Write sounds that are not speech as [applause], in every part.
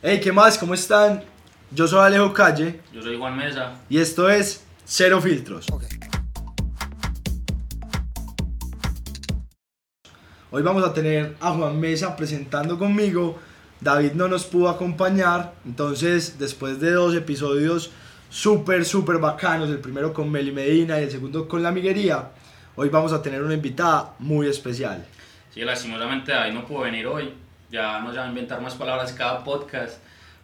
Hey, ¿qué más? ¿Cómo están? Yo soy Alejo Calle Yo soy Juan Mesa. y esto es Cero Filtros. Hoy vamos a tener a Juan Mesa presentando conmigo. David no nos pudo acompañar, entonces después de dos episodios súper, súper bacanos, el primero con Meli Medina y el segundo con La Miguería, hoy vamos a tener una invitada muy especial. Sí, lastimosamente David no pudo venir hoy. Ya nos va a inventar más palabras cada podcast.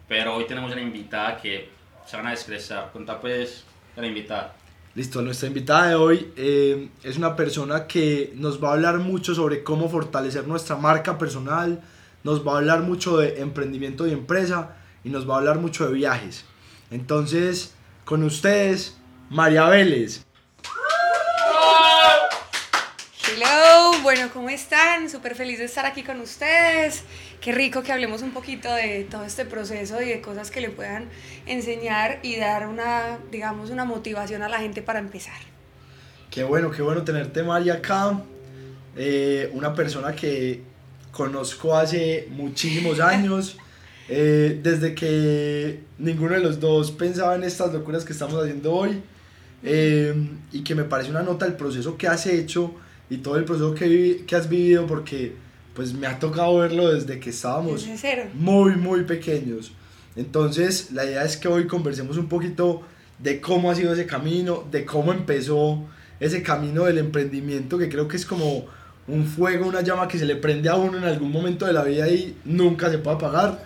Pero hoy tenemos una invitada que se van a expresar. Contá pues la invitada. Listo, nuestra invitada de hoy eh, es una persona que nos va a hablar mucho sobre cómo fortalecer nuestra marca personal, nos va a hablar mucho de emprendimiento y empresa y nos va a hablar mucho de viajes. Entonces, con ustedes, María Vélez. Bueno, ¿cómo están? Súper feliz de estar aquí con ustedes. Qué rico que hablemos un poquito de todo este proceso y de cosas que le puedan enseñar y dar una, digamos, una motivación a la gente para empezar. Qué bueno, qué bueno tenerte, María, acá. Eh, una persona que conozco hace muchísimos años. eh, desde que ninguno de los dos pensaba en estas locuras que estamos haciendo hoy. eh, y que me parece una nota del proceso que has hecho y todo el proceso que, que has vivido porque pues me ha tocado verlo desde que estábamos Desde muy, muy pequeños. Entonces, la idea es que hoy conversemos un poquito de cómo ha sido ese camino, de cómo empezó ese camino del emprendimiento, que creo que es como un fuego, una llama que se le prende a uno en algún momento de la vida y nunca se puede apagar.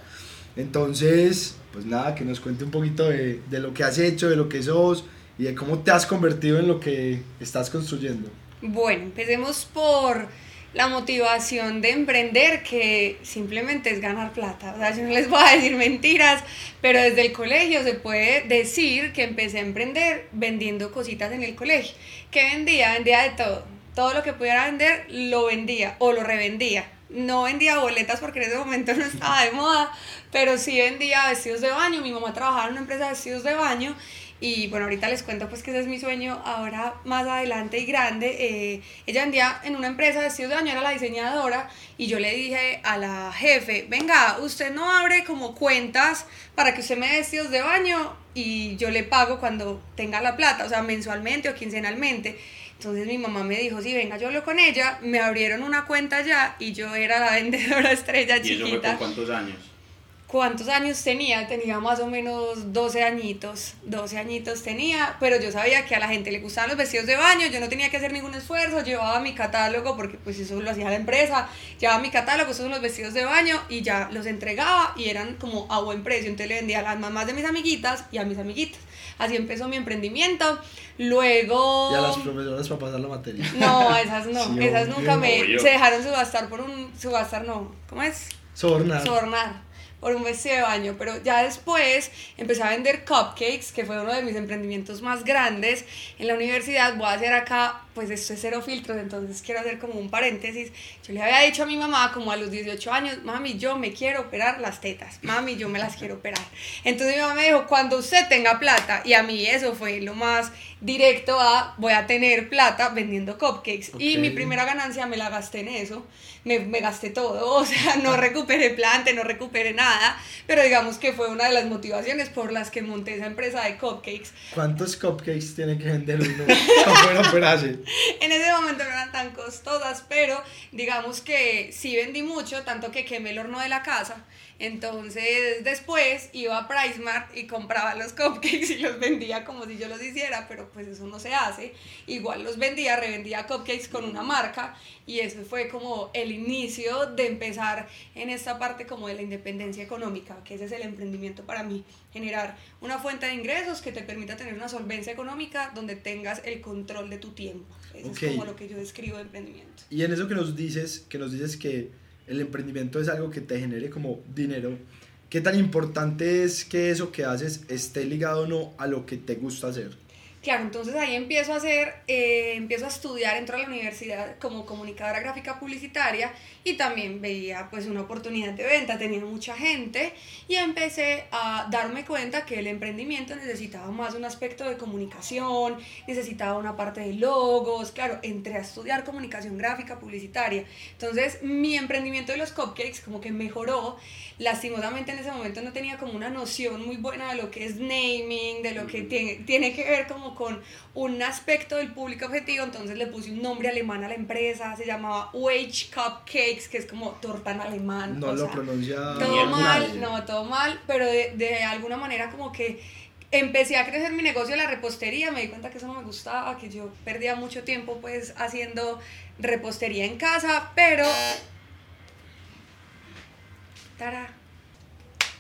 Entonces, pues nada, que nos cuente un poquito de, de lo que has hecho, de lo que sos y de cómo te has convertido en lo que estás construyendo. Bueno, empecemos por la motivación de emprender, que simplemente es ganar plata. O sea, yo no les voy a decir mentiras, pero desde el colegio se puede decir que empecé a emprender vendiendo cositas en el colegio. ¿Qué vendía? Vendía de todo. Todo lo que pudiera vender lo vendía o lo revendía. No vendía boletas porque en ese momento no estaba de moda, pero sí vendía vestidos de baño. Mi mamá trabajaba en una empresa de vestidos de baño y bueno, ahorita les cuento pues que ese es mi sueño ahora más adelante y grande. Eh, ella vendía en una empresa de vestidos de baño, era la diseñadora y yo le dije a la jefe, venga, usted no abre como cuentas para que usted me dé vestidos de baño y yo le pago cuando tenga la plata, o sea, mensualmente o quincenalmente. Entonces mi mamá me dijo, sí, venga, yo hablo con ella, me abrieron una cuenta ya y yo era la [laughs] vendedora estrella ¿Y eso fue chiquita. por cuántos años? ¿Cuántos años tenía? Tenía más o menos 12 añitos, 12 añitos tenía, pero yo sabía que a la gente le gustaban los vestidos de baño, yo no tenía que hacer ningún esfuerzo, llevaba mi catálogo, porque pues eso lo hacía la empresa, llevaba mi catálogo, esos son los vestidos de baño y ya los entregaba y eran como a buen precio, entonces le vendía a las mamás de mis amiguitas y a mis amiguitas. Así empezó mi emprendimiento, luego... Y a las profesoras para pasar la materia. No, esas no, Sí, esas obvio. nunca me... Obvio. Se dejaron subastar por un... Subastar no, ¿cómo es? Sobornar. sobornar por un vestido de baño, pero ya después empecé a vender cupcakes, que fue uno de mis emprendimientos más grandes en la universidad. Voy a hacer acá, pues esto es cero filtros, entonces quiero hacer como un paréntesis. Yo le había dicho a mi mamá como a los 18 años, mami, yo me quiero operar las tetas, mami, yo me las quiero operar. Entonces mi mamá me dijo, cuando usted tenga plata, y a mí eso fue lo más directo a, voy a tener plata vendiendo cupcakes. Y mi primera ganancia me la gasté en eso, me, me gasté todo, [laughs] o sea, no recuperé planta, no recuperé nada, pero digamos que fue una de las motivaciones por las que monté esa empresa de cupcakes. ¿Cuántos cupcakes tiene que vender uno para poder [laughs] operarse? [laughs] En ese momento no eran tan costosas, pero digamos que sí vendí mucho, tanto que quemé el horno de la casa. Entonces después iba a PriceMart y compraba los cupcakes y los vendía como si yo los hiciera, pero pues eso no se hace. Igual los vendía, revendía cupcakes con una marca y eso fue como el inicio de empezar en esta parte como de la independencia económica, que ese es el emprendimiento para mí, generar una fuente de ingresos que te permita tener una solvencia económica donde tengas el control de tu tiempo. Eso es como lo que yo describo de emprendimiento. Y en eso que nos dices, que nos dices que el emprendimiento es algo que te genere como dinero, ¿qué tan importante es que eso que haces esté ligado o no a lo que te gusta hacer? Claro, entonces ahí empiezo a hacer, eh, empiezo a estudiar, entro a la universidad como comunicadora gráfica publicitaria y también veía pues una oportunidad de venta, tenía mucha gente y empecé a darme cuenta que el emprendimiento necesitaba más un aspecto de comunicación, necesitaba una parte de logos, claro, entré a estudiar comunicación gráfica publicitaria. Entonces mi emprendimiento de los cupcakes como que mejoró, lastimosamente en ese momento no tenía como una noción muy buena de lo que es naming, de lo que tiene, tiene que ver como con un aspecto del público objetivo, entonces le puse un nombre alemán a la empresa, se llamaba Wage Cupcakes, que es como torta en alemán. No lo pronuncia Todo mal, no, todo mal, pero de, de alguna manera como que empecé a crecer mi negocio de la repostería, me di cuenta que eso no me gustaba, que yo perdía mucho tiempo pues haciendo repostería en casa, pero...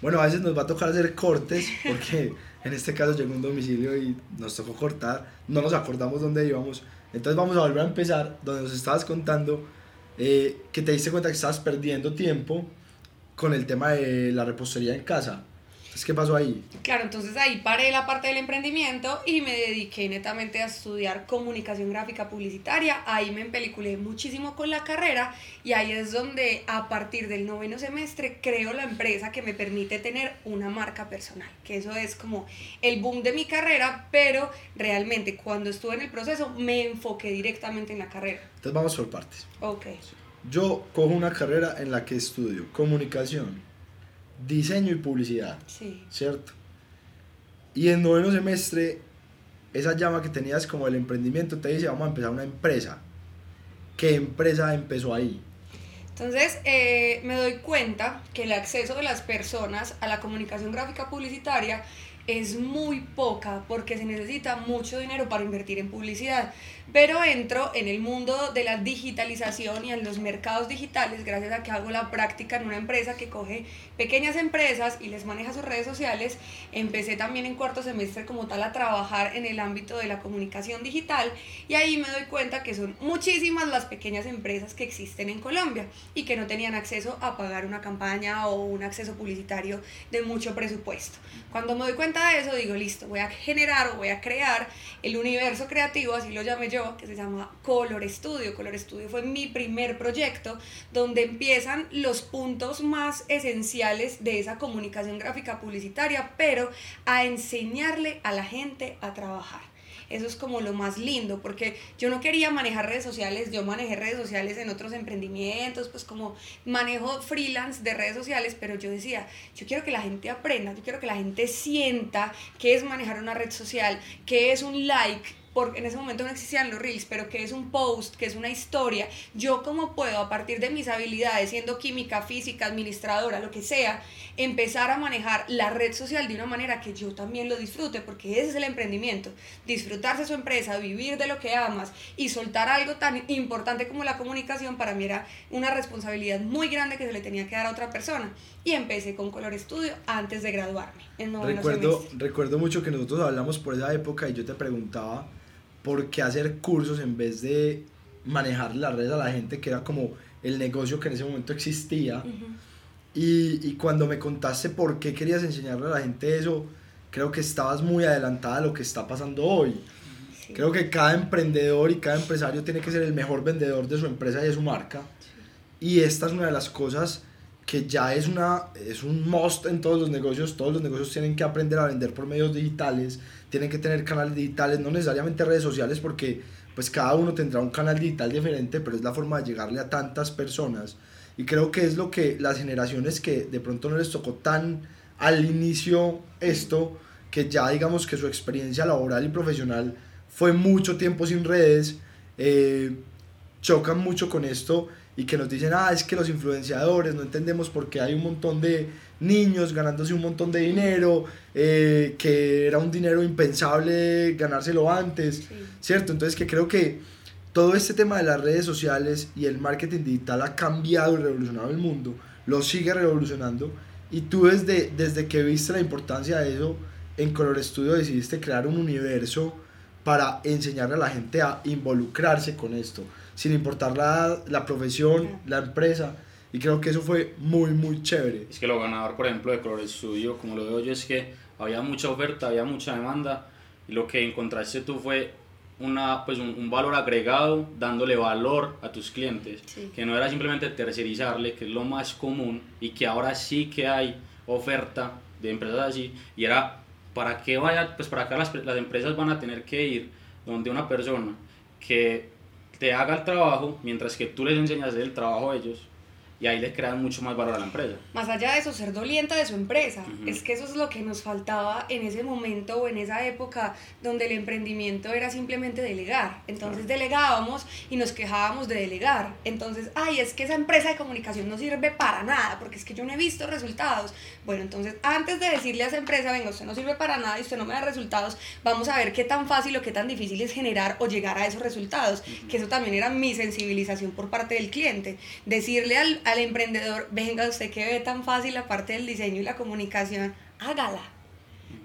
Bueno, a veces nos va a tocar hacer cortes porque [laughs] en este caso llegó un domicilio y nos tocó cortar, no nos acordamos dónde íbamos. Entonces vamos a volver a empezar donde nos estabas contando eh, que te diste cuenta que estabas perdiendo tiempo con el tema de la repostería en casa. ¿Qué pasó ahí? Claro, entonces ahí paré la parte del emprendimiento y me dediqué netamente a estudiar comunicación gráfica publicitaria. Ahí me empeliculé muchísimo con la carrera y ahí es donde a partir del noveno semestre creo la empresa que me permite tener una marca personal, que eso es como el boom de mi carrera, pero realmente cuando estuve en el proceso me enfoqué directamente en la carrera. Entonces vamos por partes. Ok. Yo cojo una carrera en la que estudio comunicación diseño y publicidad. Sí. ¿Cierto? Y en noveno semestre, esa llama que tenías como el emprendimiento te dice, vamos a empezar una empresa. ¿Qué empresa empezó ahí? Entonces, eh, me doy cuenta que el acceso de las personas a la comunicación gráfica publicitaria es muy poca porque se necesita mucho dinero para invertir en publicidad. Pero entro en el mundo de la digitalización y en los mercados digitales gracias a que hago la práctica en una empresa que coge pequeñas empresas y les maneja sus redes sociales. Empecé también en cuarto semestre como tal a trabajar en el ámbito de la comunicación digital y ahí me doy cuenta que son muchísimas las pequeñas empresas que existen en Colombia y que no tenían acceso a pagar una campaña o un acceso publicitario de mucho presupuesto. Cuando me doy cuenta de eso digo, listo, voy a generar o voy a crear el universo creativo, así lo llamé yo que se llama Color Studio. Color Studio fue mi primer proyecto donde empiezan los puntos más esenciales de esa comunicación gráfica publicitaria, pero a enseñarle a la gente a trabajar. Eso es como lo más lindo, porque yo no quería manejar redes sociales, yo manejé redes sociales en otros emprendimientos, pues como manejo freelance de redes sociales, pero yo decía, yo quiero que la gente aprenda, yo quiero que la gente sienta qué es manejar una red social, qué es un like, porque en ese momento no existían los reels, pero que es un post, que es una historia, yo como puedo a partir de mis habilidades, siendo química, física, administradora, lo que sea, empezar a manejar la red social de una manera que yo también lo disfrute, porque ese es el emprendimiento, disfrutarse su empresa, vivir de lo que amas y soltar algo tan importante como la comunicación para mí era una responsabilidad muy grande que se le tenía que dar a otra persona. Y empecé con Color Studio antes de graduarme. recuerdo, recuerdo mucho que nosotros hablamos por esa época y yo te preguntaba por qué hacer cursos en vez de manejar las redes a la gente, que era como el negocio que en ese momento existía. Y, y, cuando me contaste por qué querías enseñarle a la gente eso, creo que estabas muy adelantada a lo que está pasando hoy. Creo que cada emprendedor y cada empresario tiene que ser el mejor vendedor de su empresa y de su marca. Y esta es una de las cosas que ya es, una, es un must en todos los negocios. Todos los negocios tienen que aprender a vender por medios digitales, tienen que tener canales digitales, no necesariamente redes sociales, porque pues cada uno tendrá un canal digital diferente, pero es la forma de llegarle a tantas personas. Y creo que es lo que las generaciones que de pronto no les tocó tan al inicio esto, que ya digamos que su experiencia laboral y profesional fue mucho tiempo sin redes, eh, chocan mucho con esto y que nos dicen, ah, es que los influenciadores, no entendemos por qué hay un montón de niños ganándose un montón de dinero, eh, que era un dinero impensable ganárselo antes, ¿cierto? Entonces que creo que todo este tema de las redes sociales y el marketing digital ha cambiado y revolucionado el mundo, lo sigue revolucionando y tú desde, desde que viste la importancia de eso, en Color Studio decidiste crear un universo para enseñarle a la gente a involucrarse con esto sin importar la, la profesión, la empresa. Y creo que eso fue muy, muy chévere. Es que lo ganador, por ejemplo, de Color Studio, como lo veo yo, es que había mucha oferta, había mucha demanda y lo que encontraste tú fue una, pues un, un valor agregado dándole valor a tus clientes, Sí. que no era simplemente tercerizarle, que es lo más común y que ahora sí que hay oferta de empresas así y era para qué vaya, pues para acá las, las empresas van a tener que ir donde una persona que te haga el trabajo mientras que tú les enseñas el trabajo a ellos y ahí le crean mucho más valor a la empresa. Más allá de eso, ser doliente de su empresa. Ujú. Es que eso es lo que nos faltaba en ese momento o en esa época donde el emprendimiento era simplemente delegar. Entonces delegábamos y nos quejábamos de delegar. Entonces, ay, es que esa empresa de comunicación no sirve para nada porque es que yo no he visto resultados. Bueno, entonces antes de decirle a esa empresa, venga, usted no sirve para nada y usted no me da resultados, vamos a ver qué tan fácil o qué tan difícil es generar o llegar a esos resultados. Que eso también era mi sensibilización por parte del cliente. Decirle al, al emprendedor, venga, usted que ve tan fácil la parte del diseño y la comunicación, hágala.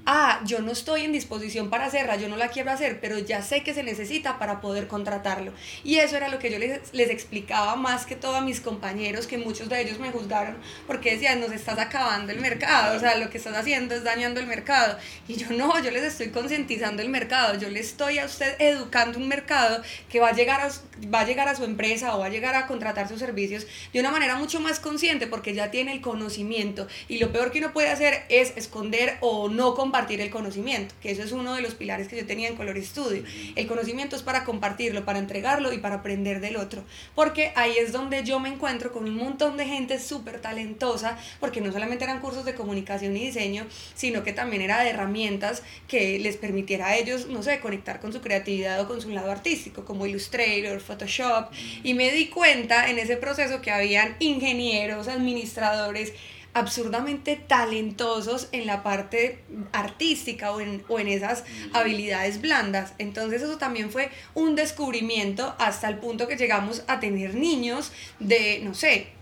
Ah, yo no estoy en disposición para hacerla, yo no la quiero hacer, pero ya sé que se necesita para poder contratarlo. Y eso era lo que yo les, les explicaba más que todo a mis compañeros, que muchos de ellos me juzgaron porque decían, nos estás acabando el mercado, o sea, lo que estás haciendo es dañando el mercado. Y yo no, yo les estoy concientizando el mercado, yo le estoy a usted educando un mercado que va a, llegar a, va a llegar a su empresa o va a llegar a contratar sus servicios de una manera mucho más consciente porque ya tiene el conocimiento. Y lo peor que uno puede hacer es esconder o no compartir el conocimiento, que eso es uno de los pilares que yo tenía en Color Studio. El conocimiento es para compartirlo, para entregarlo y para aprender del otro. Porque ahí es donde yo me encuentro con un montón de gente súper talentosa, porque no solamente eran cursos de comunicación y diseño, sino que también era de herramientas que les permitiera a ellos, no sé, conectar con su creatividad o con su lado artístico, como Illustrator, Photoshop. Y me di cuenta en ese proceso que habían ingenieros, administradores, absurdamente talentosos en la parte artística o en, o en esas habilidades blandas. Entonces eso también fue un descubrimiento hasta el punto que llegamos a tener niños de, no sé,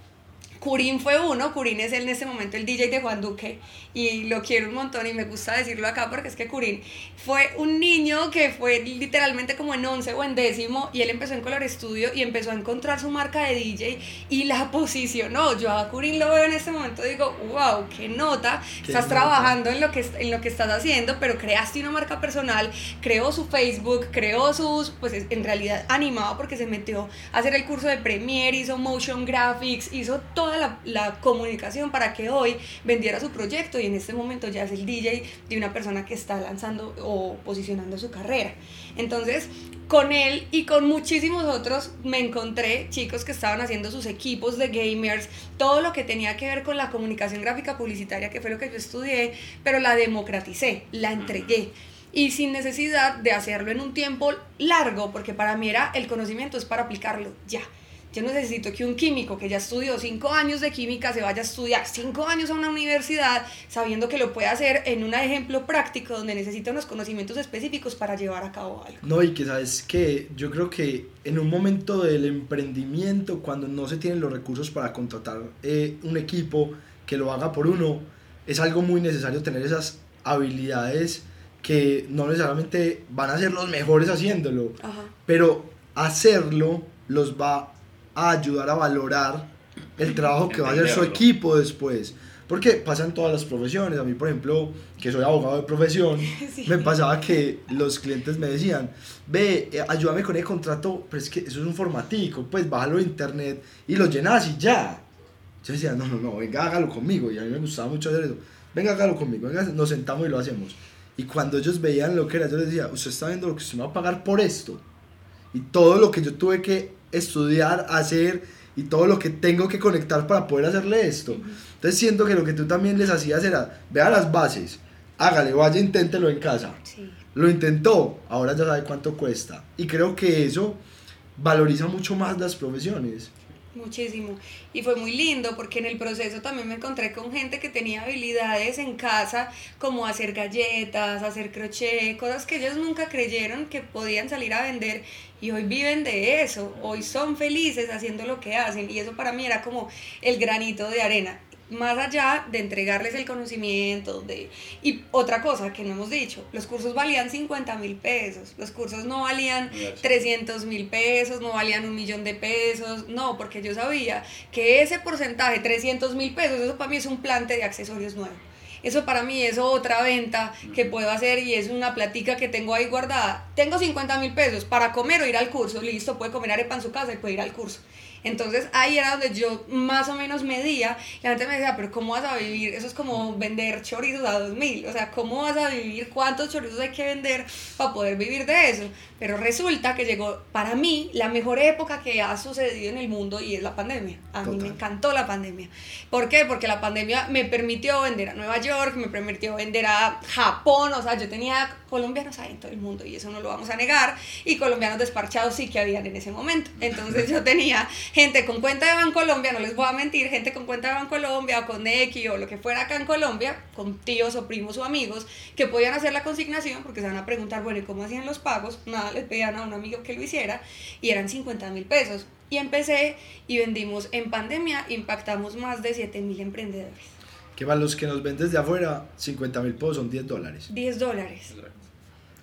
Curín fue uno, Curín es en este momento el DJ de Juan Duque y lo quiero un montón y me gusta decirlo acá porque es que Curín fue un niño que fue literalmente como en 11 o en décimo y él empezó en Color Studio y empezó a encontrar su marca de DJ y la [laughs] posicionó. Yo a Curín lo veo en este momento y digo, wow, qué nota, Qué estás nota. trabajando en lo, que, en lo que estás haciendo, pero creaste una marca personal, creó su Facebook, creó sus, pues es- en realidad animado porque se metió a hacer el curso de Premiere, hizo motion graphics, hizo toda la, la comunicación para que hoy vendiera su proyecto y en este momento ya es el DJ de una persona que está lanzando o posicionando su carrera. Entonces, con él y con muchísimos otros me encontré chicos que estaban haciendo sus equipos de gamers, todo lo que tenía que ver con la comunicación gráfica publicitaria, que fue lo que yo estudié, pero la democraticé, la entregué. Y sin necesidad de hacerlo en un tiempo largo, porque para mí era el conocimiento es para aplicarlo ya. Yo necesito que un químico que ya estudió cinco años de química se vaya a estudiar cinco años a una universidad sabiendo que lo puede hacer en un ejemplo práctico donde necesita unos conocimientos específicos para llevar a cabo algo. No, y que sabes que yo creo que en un momento del emprendimiento, cuando no se tienen los recursos para contratar eh, un equipo que lo haga por uno, es algo muy necesario tener esas habilidades que no necesariamente van a ser los mejores haciéndolo, Ajá. pero hacerlo los va a ayudar a valorar el trabajo que va a hacer su equipo después. Porque pasa en todas las profesiones. A mí, por ejemplo, que soy abogado de profesión, [laughs] Sí. me pasaba que los clientes me decían, ve, eh, ayúdame con el contrato, pero es que eso es un formatico, pues bájalo de internet y lo llenas y ya. Yo decía, no, no, no, venga, hágalo conmigo. Y a mí me gustaba mucho hacer eso. Venga, hágalo conmigo, venga, nos sentamos y lo hacemos. Y cuando ellos veían lo que era, yo les decía, usted está viendo lo que usted me va a pagar por esto. Y todo lo que yo tuve que estudiar, hacer y todo lo que tengo que conectar para poder hacerle esto. Entonces siento que lo que tú también les hacías era, vea las bases, hágale, vaya, inténtelo en casa. Sí. Lo intentó, ahora ya sabe cuánto cuesta. Y creo que eso valoriza mucho más las profesiones. Muchísimo. Y fue muy lindo porque en el proceso también me encontré con gente que tenía habilidades en casa como hacer galletas, hacer crochet, cosas que ellos nunca creyeron que podían salir a vender y hoy viven de eso, hoy son felices haciendo lo que hacen y eso para mí era como el granito de arena. Más allá de entregarles el conocimiento, de... Y otra cosa que no hemos dicho, los cursos valían 50 mil pesos, los cursos no valían Yes. 300 mil pesos, no valían un millón de pesos, no, porque yo sabía que ese porcentaje, 300 mil pesos, eso para mí es un plante de accesorios nuevo. Eso para mí es otra venta que puedo hacer y es una platica que tengo ahí guardada. Tengo 50 mil pesos para comer o ir al curso. Listo, puede comer arepa en su casa y puede ir al curso. Entonces ahí era donde yo más o menos medía. La gente me decía, pero ¿cómo vas a vivir? Eso es como vender chorizos a 2000. O sea, ¿cómo vas a vivir? ¿Cuántos chorizos hay que vender para poder vivir de eso? Pero resulta que llegó para mí la mejor época que ha sucedido en el mundo y es la pandemia. A mí me encantó la pandemia. ¿Por qué? Porque la pandemia me permitió vender a Nueva York, me permitió vender a Japón. O sea, yo tenía colombianos ahí en todo el mundo y eso no lo vamos a negar. Y colombianos despachados sí que habían en ese momento. Entonces yo tenía gente con cuenta de Bancolombia, no les voy a mentir, gente con cuenta de Bancolombia o con X o lo que fuera acá en Colombia, con tíos o primos o amigos, que podían hacer la consignación porque se van a preguntar, bueno, ¿y cómo hacían los pagos? Nada, les pedían a un amigo que lo hiciera y eran 50 mil pesos. Y empecé y vendimos en pandemia, impactamos más de 7 mil emprendedores. Que para los que nos ven desde afuera, 50 mil pesos son 10 dólares. 10 dólares.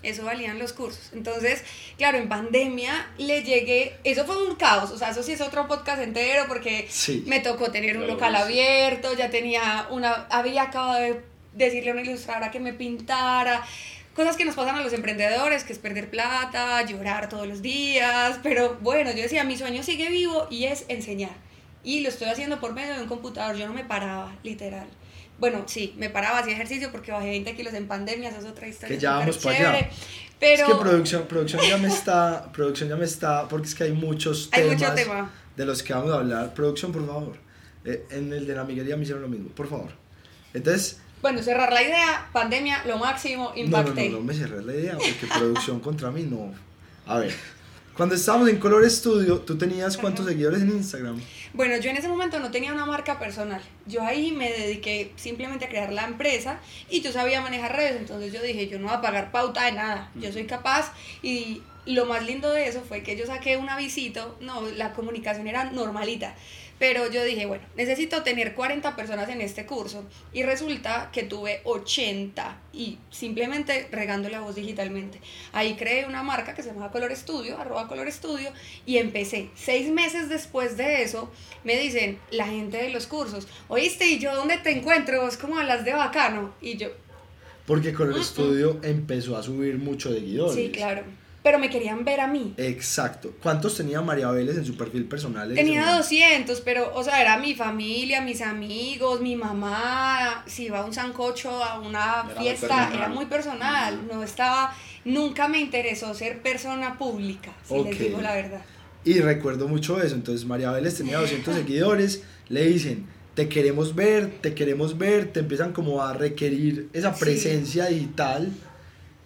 Eso valían los cursos. Entonces, claro, en pandemia le llegué, eso fue un caos, o sea, eso sí es otro podcast entero porque me tocó tener un local abierto, ya tenía una, había acabado de decirle a una ilustradora que me pintara, cosas que nos pasan a los emprendedores, que es perder plata, llorar todos los días, pero bueno, yo decía, mi sueño sigue vivo y es enseñar. Y lo estoy haciendo por medio de un computador, yo no me paraba, literal bueno, sí, me paraba, hacía ejercicio porque bajé 20 kilos en pandemia, esa es otra historia. Que ya vamos para allá. Pero... Es que producción, producción ya me está, producción ya me está, porque es que hay muchos temas de los que vamos a hablar. Producción, por favor. Eh, en el de la amiguería me hicieron lo mismo, por favor. Entonces... Bueno, cerrar la idea, pandemia, lo máximo, impacté. No, no, no, no me cerré la idea, porque producción [laughs] contra mí no. A ver, cuando estábamos en Color Studio, ¿tú tenías cuántos seguidores en Instagram? Bueno, yo en ese momento no tenía una marca personal. Yo ahí me dediqué simplemente a crear la empresa y yo sabía manejar redes, entonces yo dije, yo no voy a pagar pauta de nada, yo soy capaz. Y lo más lindo de eso fue que yo saqué un avisito, no, la comunicación era normalita. Pero yo dije, bueno, necesito tener 40 personas en este curso. Y resulta que tuve 80 y simplemente regando la voz digitalmente. Ahí creé una marca que se llama Color Studio, arroba Color Studio, y empecé. Seis meses después de eso, me dicen la gente de los cursos, oíste, ¿y yo dónde te encuentro? Es como las de bacano. Y yo... Porque Color Studio empezó a subir mucho de seguidores. Sí, claro pero me querían ver a mí. Exacto. ¿Cuántos tenía María Vélez en su perfil personal? Tenía 200, pero, o sea, era mi familia, mis amigos, mi mamá, si iba a un sancocho, a una fiesta, era muy personal, no estaba, nunca me interesó ser persona pública, si les digo la verdad. Y recuerdo mucho eso, entonces María Vélez tenía 200 [laughs] seguidores, le dicen, te queremos ver, te queremos ver, te empiezan como a requerir esa presencia digital,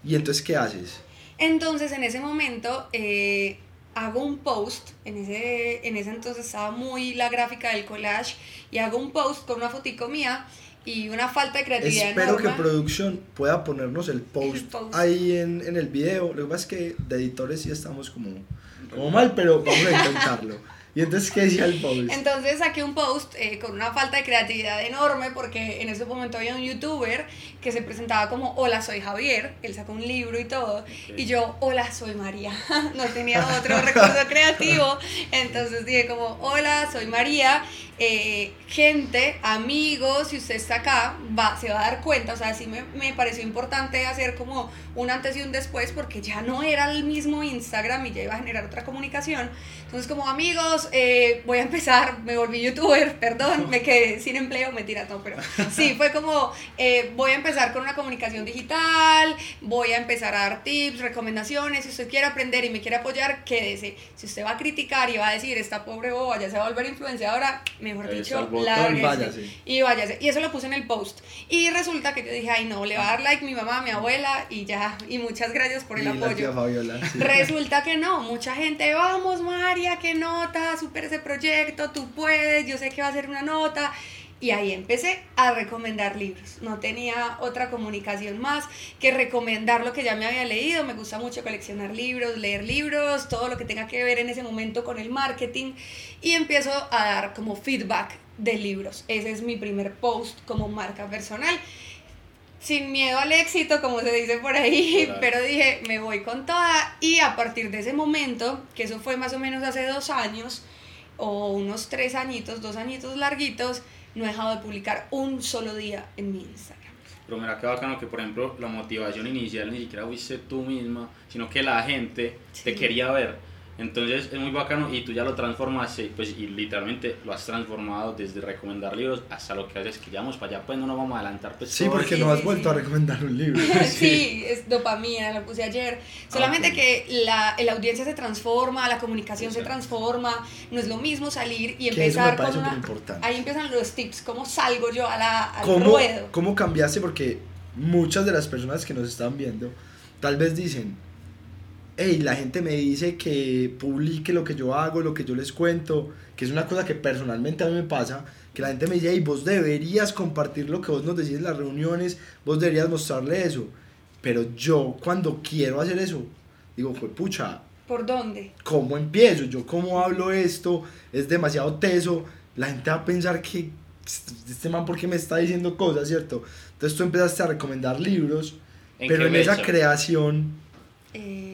y entonces, ¿qué haces? Entonces en ese momento eh, hago un post, en ese, en ese entonces estaba muy la gráfica del collage, y hago un post con una fotico mía y una falta de creatividad. Espero que producción pueda ponernos el post, ahí en, en, el video. Lo que pasa es que de editores sí estamos como, como mal, pero vamos a intentarlo. [laughs] ¿Y entonces qué decía el post? Entonces saqué un post eh, con una falta de creatividad enorme porque en ese momento había un youtuber que se presentaba como Hola soy Javier, él sacó un libro y todo, y yo Hola soy María, [laughs] no tenía otro recurso creativo, [laughs] entonces dije como Hola soy María, eh, gente, amigos, si usted está acá, se va a dar cuenta, o sea, sí me, me pareció importante hacer como un antes y un después porque ya no era el mismo Instagram y ya iba a generar otra comunicación, entonces como amigos, eh, voy a empezar, me volví youtuber, [laughs] perdón, me quedé sin empleo, mentira, no, pero sí, fue como, eh, voy a empezar con una comunicación digital, voy a empezar a dar tips, recomendaciones, si usted quiere aprender y me quiere apoyar, quédese. Si usted va a criticar y va a decir, esta pobre boba ya se va a volver influenciadora, mejor dicho, lárguese. Y váyase. Y eso lo puse en el post. Y resulta que yo dije, ay no, le va a dar like mi mamá, mi abuela y ya, y muchas gracias por el apoyo. Resulta que no, mucha gente, vamos María, qué nota, super ese proyecto, tú puedes, yo sé que va a ser una nota. Y ahí empecé a recomendar libros. No tenía otra comunicación más que recomendar lo que ya me había leído. Me gusta mucho coleccionar libros, leer libros, todo lo que tenga que ver en ese momento con el marketing. Y empiezo a dar como feedback de libros. Ese es mi primer post como marca personal sin miedo al éxito, como se dice por ahí, pero dije, me voy con toda y a partir de ese momento, que eso fue más o menos hace dos años, o unos tres añitos, dos añitos larguitos, no he dejado de publicar un solo día en mi Instagram. pero mira qué bacano que, por ejemplo, la motivación inicial ni siquiera fuiste tú misma, sino que la gente te Sí. quería ver. Entonces es muy bacano y tú ya lo transformaste, pues y literalmente lo has transformado desde recomendar libros hasta lo que haces, que ya vamos para allá, pues no nos vamos a adelantar. Pues Sí, porque Sí, no has sí, vuelto sí. a recomendar un libro. [laughs] Sí, es dopamina, lo puse ayer. Solamente ok. que la, la audiencia se transforma, la comunicación se transforma, no es lo mismo salir y Que eso me empezar con una... Ahí empiezan los tips, cómo salgo yo a la, al ¿Cómo, ruedo. ¿Cómo cambiaste? Porque muchas de las personas que nos están viendo tal vez dicen, hey, la gente me dice que publique lo que yo hago, lo que yo les cuento, que es una cosa que personalmente a mí me pasa, que la gente me dice, hey, vos deberías compartir lo que vos nos decís en las reuniones, vos deberías mostrarle eso. Pero yo cuando quiero hacer eso, digo, fue pucha, ¿Por dónde? ¿cómo empiezo? Yo cómo hablo esto, es demasiado teso, la gente va a pensar que este man por qué me está diciendo cosas, ¿cierto? Entonces tú empezaste a recomendar libros, ¿En pero en esa creación Eh,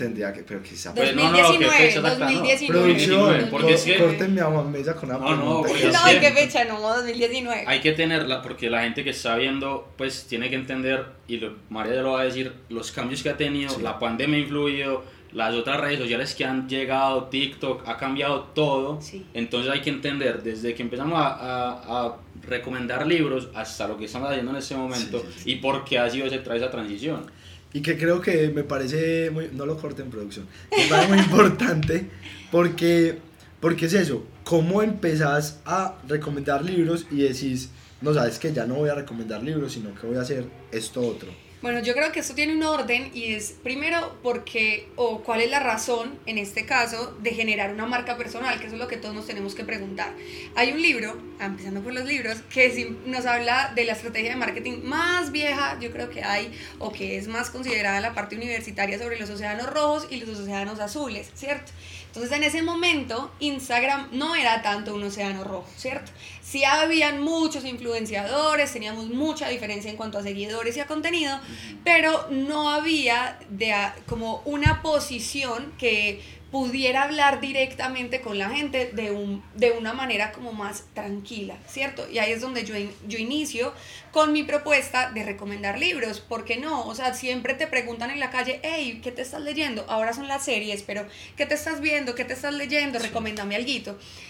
tendría que, pero quizá... Pues no, no, ¿qué 2019, fecha exacta? No, 2019. Producción, porque que- córtenme a Juan Mesa con una No, no, pregunta. porque No, hacer. ¿en qué fecha? No, 2019. Hay que tenerla porque la gente que está viendo pues tiene que entender y lo, María ya lo va a decir los cambios que ha tenido, Sí. la pandemia ha influido, las otras redes sociales que han llegado, TikTok, ha cambiado todo. Sí. Entonces hay que entender desde que empezamos a, a- a recomendar libros hasta lo que estamos haciendo en este momento Sí, sí, y por qué ha sido ese, esa transición. Y que creo que me parece muy, no lo corten en producción, me parece muy importante porque, porque es eso, cómo empezás a recomendar libros y decís, no sabes que ya no voy a recomendar libros, sino que voy a hacer esto otro. Bueno, yo creo que esto tiene un orden y es primero porque, o cuál es la razón, en este caso, de generar una marca personal, que eso es lo que todos nos tenemos que preguntar. Hay un libro, ah, empezando por los libros, que nos habla de la estrategia de marketing más vieja, yo creo que hay, o que es más considerada la parte universitaria sobre los océanos rojos y los océanos azules, ¿cierto? Entonces en ese momento Instagram no era tanto un océano rojo, ¿cierto? Sí habían muchos influenciadores, teníamos mucha diferencia en cuanto a seguidores y a contenido, pero no había de como una posición que pudiera hablar directamente con la gente de, un, de una manera como más tranquila, ¿cierto? Y ahí es donde yo, in- yo inicio con mi propuesta de recomendar libros, ¿por qué no? O sea, siempre te preguntan en la calle, hey, ¿qué te estás leyendo? Ahora son las series, pero ¿qué te estás viendo? ¿Qué te estás leyendo? Recoméndame algo.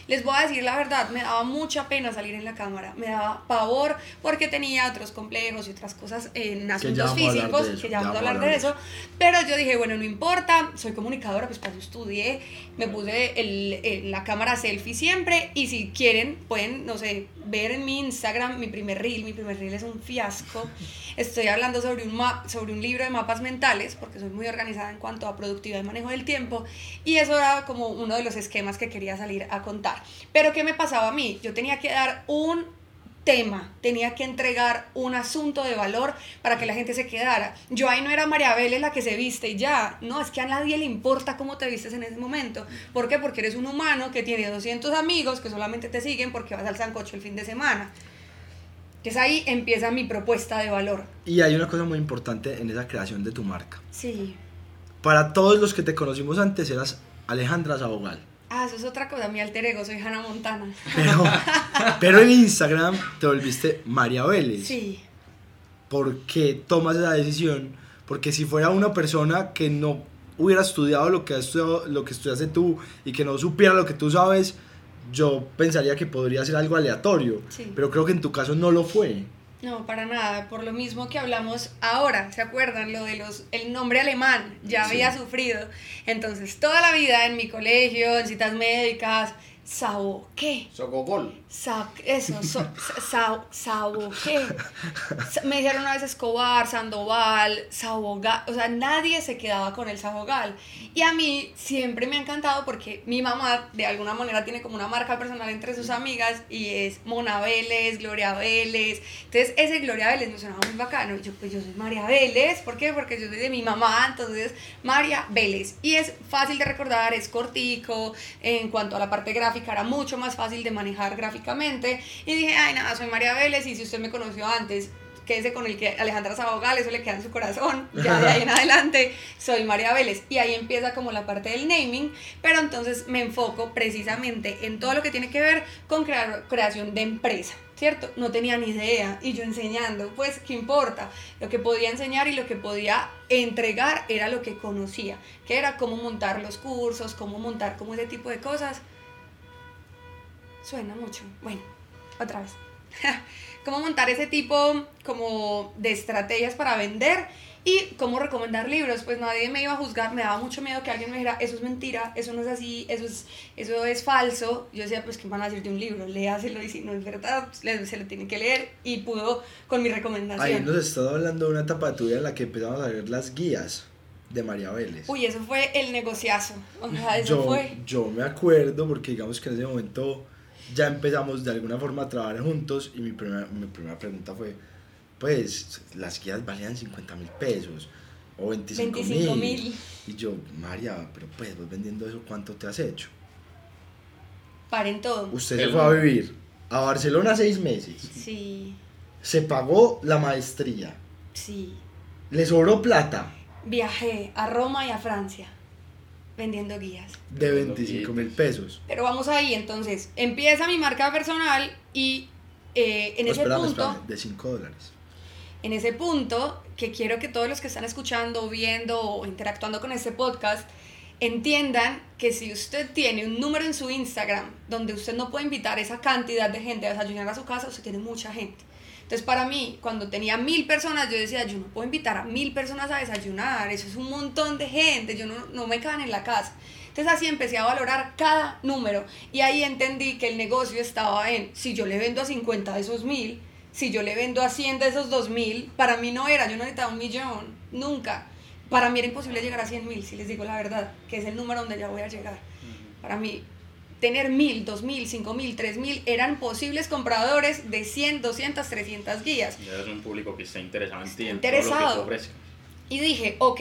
Les voy a decir la verdad, me daba mucha pena salir en la cámara, me daba pavor porque tenía otros complejos y otras cosas en asuntos físicos, eso, que ya vamos a hablar de eso, pero yo dije, bueno, no importa, soy comunicadora, pues para eso estudié, me puse el- el- la cámara selfie siempre y si quieren pueden, no sé, ver en mi Instagram mi primer reel, mi primer reel es un fiasco. Estoy hablando sobre un, sobre un libro de mapas mentales, porque soy muy organizada en cuanto a productividad y manejo del tiempo, y eso era como uno de los esquemas que quería salir a contar. Pero ¿qué me pasaba a mí? Yo tenía que dar un tema, tenía que entregar un asunto de valor para que la gente se quedara. Yo ahí no era María Vélez la que se viste y ya, no, es que a nadie le importa cómo te vistes en ese momento. ¿Por qué? Porque eres un humano que tiene 200 amigos que solamente te siguen porque vas al sancocho el fin de semana. Entonces ahí empieza mi propuesta de valor. Y hay una cosa muy importante en esa creación de tu marca. Sí. Para todos los que te conocimos antes eras Alejandra Sabogal. Ah, eso es otra cosa, mi alter ego, soy Hannah Montana. Pero, [laughs] pero en Instagram te volviste María Vélez. Sí. ¿Por qué tomas esa decisión? Porque si fuera una persona que no hubiera estudiado lo que, has estudiado, lo que estudiaste tú y que no supiera lo que tú sabes, yo pensaría que podría ser algo aleatorio. Sí. Pero creo que en tu caso no lo fue. No, para nada, por lo mismo que hablamos ahora, ¿se acuerdan? Lo de los, el nombre alemán, ya Sí. había sufrido. Entonces, toda la vida en mi colegio, en citas médicas, Sabo, ¿qué? Socogol. Sa- eso, so, sa, Sabo, ¿qué? Sa- [laughs] Me dijeron una vez Escobar, Sandoval, Sabogal, o sea, nadie se quedaba con el Sabogal. Y a mí siempre me ha encantado porque mi mamá de alguna manera tiene como una marca personal entre sus amigas y es Mona Vélez, Gloria Vélez. Entonces ese Gloria Vélez me sonaba muy bacano. Y yo, pues yo soy María Vélez, ¿por qué? Porque yo soy de mi mamá, entonces María Vélez. Y es fácil de recordar, es cortico, en cuanto a la parte gráfica era mucho más fácil de manejar gráficamente. Y dije, ay nada, soy María Vélez y si usted me conoció antes, quédese con el que Alejandra Sabogal, eso le queda en su corazón. Ya de ahí en [laughs] adelante soy María Vélez. Y ahí empieza como la parte del naming, pero entonces me enfoco precisamente en todo lo que tiene que ver con crear, creación de empresa. ¿cierto? No tenía ni idea y yo enseñando, pues, ¿qué importa? Lo que podía enseñar y lo que podía entregar era lo que conocía, que era cómo montar los cursos, cómo montar como ese tipo de cosas. Suena mucho. Bueno, otra vez. [laughs] cómo montar ese tipo como de estrategias para vender y cómo recomendar libros, pues nadie me iba a juzgar, me daba mucho miedo que alguien me dijera, eso es mentira, eso no es así, eso es, eso es falso. Yo decía, pues, ¿qué van a decir de un libro? Léaselo y si no es verdad, se lo tiene que leer y pudo con mi recomendación. Ahí nos estado hablando de una etapa tuya en la que empezamos a ver las guías de María Vélez. Uy, eso fue el negociazo. O sea, eso yo, fue. Yo me acuerdo porque digamos que en ese momento ya empezamos de alguna forma a trabajar juntos y mi primera, mi primera pregunta fue, pues las guías valían 50 mil pesos o 25 mil. Y yo, María, pero pues vos vendiendo eso, ¿cuánto te has hecho? Paren todo. Usted se fue a vivir a Barcelona seis meses. Sí. Se pagó la maestría. Sí. Le sobró plata. Viajé a Roma y a Francia vendiendo guías. De 25 mil pesos. Pero vamos ahí, entonces, empieza mi marca personal y eh, en ese punto... de 5 dólares. En ese punto, que quiero que todos los que están escuchando, viendo o interactuando con este podcast, entiendan que si usted tiene un número en su Instagram donde usted no puede invitar esa cantidad de gente a desayunar a su casa, usted tiene mucha gente. Entonces, para mí, cuando tenía mil personas, yo decía, yo no puedo invitar a mil personas a desayunar, eso es un montón de gente, yo no, no me caben en la casa. Entonces así empecé a valorar cada número y ahí entendí que el negocio estaba en, si yo le vendo a 50 de esos mil, si yo le vendo a 100 de esos 2000, para mí no era, yo no necesitaba un millón, nunca. Para mí era imposible llegar a 100 mil, si les digo la verdad, que es el número donde ya voy a llegar. Para mí tener mil, dos mil, cinco mil, tres mil, eran posibles compradores de 100, 200, 300 guías. Ya es un público que está interesado en ti, interesado. Y dije, ok,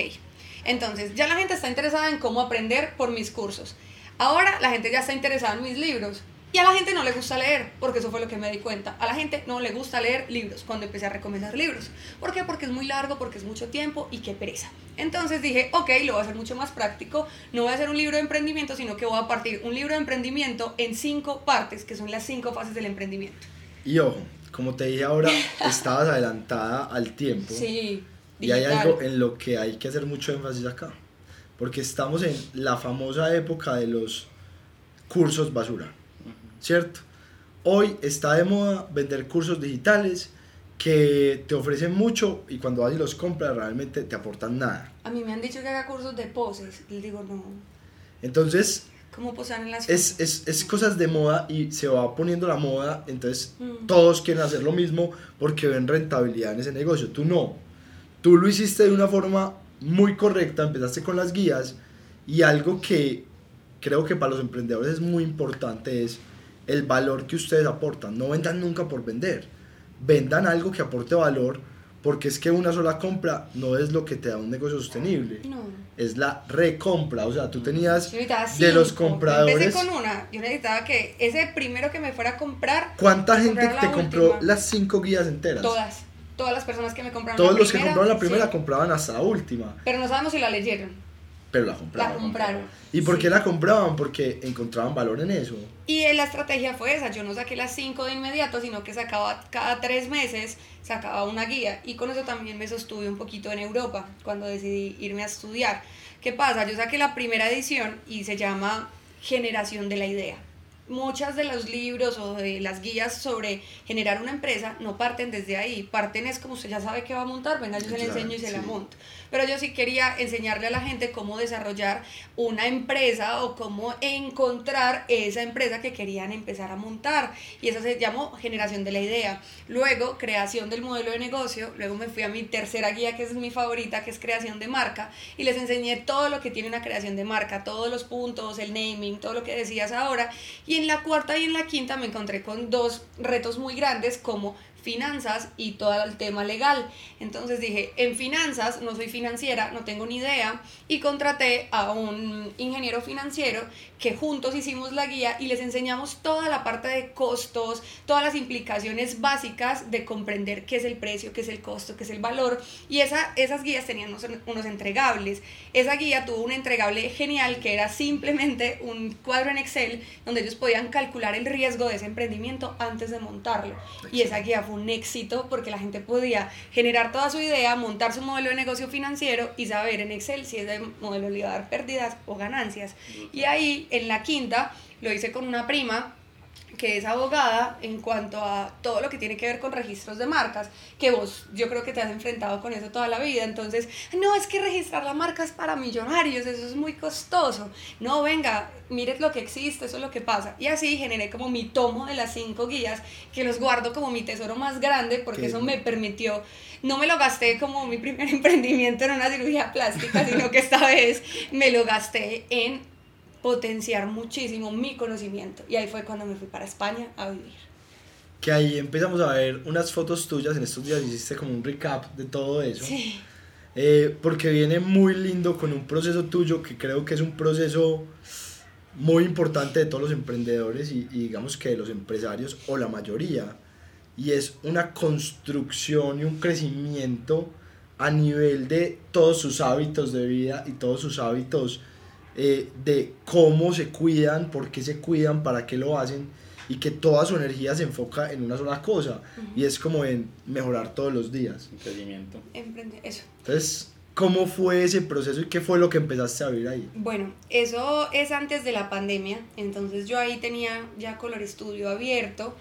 entonces ya la gente está interesada en cómo aprender por mis cursos. Ahora la gente ya está interesada en mis libros. Y a la gente no le gusta leer, porque eso fue lo que me di cuenta. A la gente no le gusta leer libros cuando empecé a recomendar libros. ¿Por qué? Porque es muy largo, porque es mucho tiempo y qué pereza. Entonces dije, ok, lo voy a hacer mucho más práctico. No voy a hacer un libro de emprendimiento, sino que voy a partir un libro de emprendimiento en cinco partes, que son las cinco fases del emprendimiento. Y ojo, como te dije ahora, [laughs] estabas adelantada al tiempo. Sí. Y hay algo en lo que hay que hacer mucho énfasis acá. Porque estamos en la famosa época de los cursos basura ¿cierto? Hoy está de moda vender cursos digitales que te ofrecen mucho y cuando vas y los compras realmente te aportan nada. A mí me han dicho que haga cursos de poses, les digo no. Entonces, ¿Cómo posar en las es, es, es, cosas de moda y se va poniendo la moda, entonces mm. todos quieren hacer lo mismo porque ven rentabilidad en ese negocio. Tú no. Tú lo hiciste de una forma muy correcta, empezaste con las guías y algo que creo que para los emprendedores es muy importante es el valor que ustedes aportan. No vendan nunca por vender. Vendan algo que aporte valor, porque es que una sola compra no es lo que te da un negocio sostenible. No. Es la recompra. O sea, tú tenías de los compradores. Empecé con una. Yo necesitaba que ese primero que me fuera a comprar. ¿Cuánta gente te compró las cinco guías enteras? Todas. Todas las personas que me compraron Todos los que compraron la primera compraban hasta la última. Pero no sabemos si la leyeron. Pero la compraron. La compraron. ¿Y por qué la compraban? Porque encontraban valor en eso. Y la estrategia fue esa, yo no saqué las cinco de inmediato, sino que sacaba cada tres meses, sacaba una guía. Y con eso también me sostuve un poquito en Europa, cuando decidí irme a estudiar. ¿Qué pasa? Yo saqué la primera edición y se llama Generación de la Idea muchas de los libros o de las guías sobre generar una empresa no parten desde ahí, parten es como usted ya sabe que va a montar, venga, yo se le enseño y se la monto. Pero yo sí quería enseñarle a la gente cómo desarrollar una empresa o cómo encontrar esa empresa que querían empezar a montar. Y eso se llamó generación de la idea. Luego, creación del modelo de negocio. Luego me fui a mi tercera guía, que es mi favorita, que es creación de marca. Y les enseñé todo lo que tiene una creación de marca, todos los puntos, el naming, todo lo que decías ahora. Y en la cuarta y en la quinta me encontré con dos retos muy grandes como finanzas y todo el tema legal. Entonces dije, en finanzas no soy financiera, no tengo ni idea, y contraté a un ingeniero financiero que juntos hicimos la guía y les enseñamos toda la parte de costos, todas las implicaciones básicas de comprender qué es el precio, qué es el costo, qué es el valor. Y esa, esas guías tenían unos, unos entregables. Esa guía tuvo un entregable genial que era simplemente un cuadro en Excel donde ellos podían calcular el riesgo de ese emprendimiento antes de montarlo. Y esa guía fue un éxito porque la gente podía generar toda su idea, montar su modelo de negocio financiero y saber en Excel si ese modelo le iba a dar pérdidas o ganancias. Y ahí en la quinta lo hice con una prima que es abogada en cuanto a todo lo que tiene que ver con registros de marcas, que vos yo creo que te has enfrentado con eso toda la vida, entonces, no, es que registrar la marca es para millonarios, eso es muy costoso, no, venga, mire lo que existe, eso es lo que pasa, y así generé como mi tomo de las cinco guías, que los guardo como mi tesoro más grande, porque eso me permitió, no me lo gasté como mi primer [laughs] emprendimiento en una cirugía plástica, sino que esta vez me lo gasté en potenciar muchísimo mi conocimiento. Y ahí fue cuando me fui para España a vivir. Que ahí empezamos a ver unas fotos tuyas, en estos días hiciste como un recap de todo eso. Sí. Eh, porque viene muy lindo con un proceso tuyo que creo que es un proceso muy importante de todos los emprendedores y, y digamos que de los empresarios o la mayoría. Y es una construcción y un crecimiento a nivel de todos sus hábitos de vida y todos sus hábitos eh, de cómo se cuidan, por qué se cuidan, para qué lo hacen y que toda su energía se enfoca en una sola cosa y es como en mejorar todos los días. Emprendimiento. Eso. Entonces, ¿cómo fue ese proceso y qué fue lo que empezaste a vivir ahí? Bueno, eso es antes de la pandemia, entonces yo ahí tenía ya Color Estudio abierto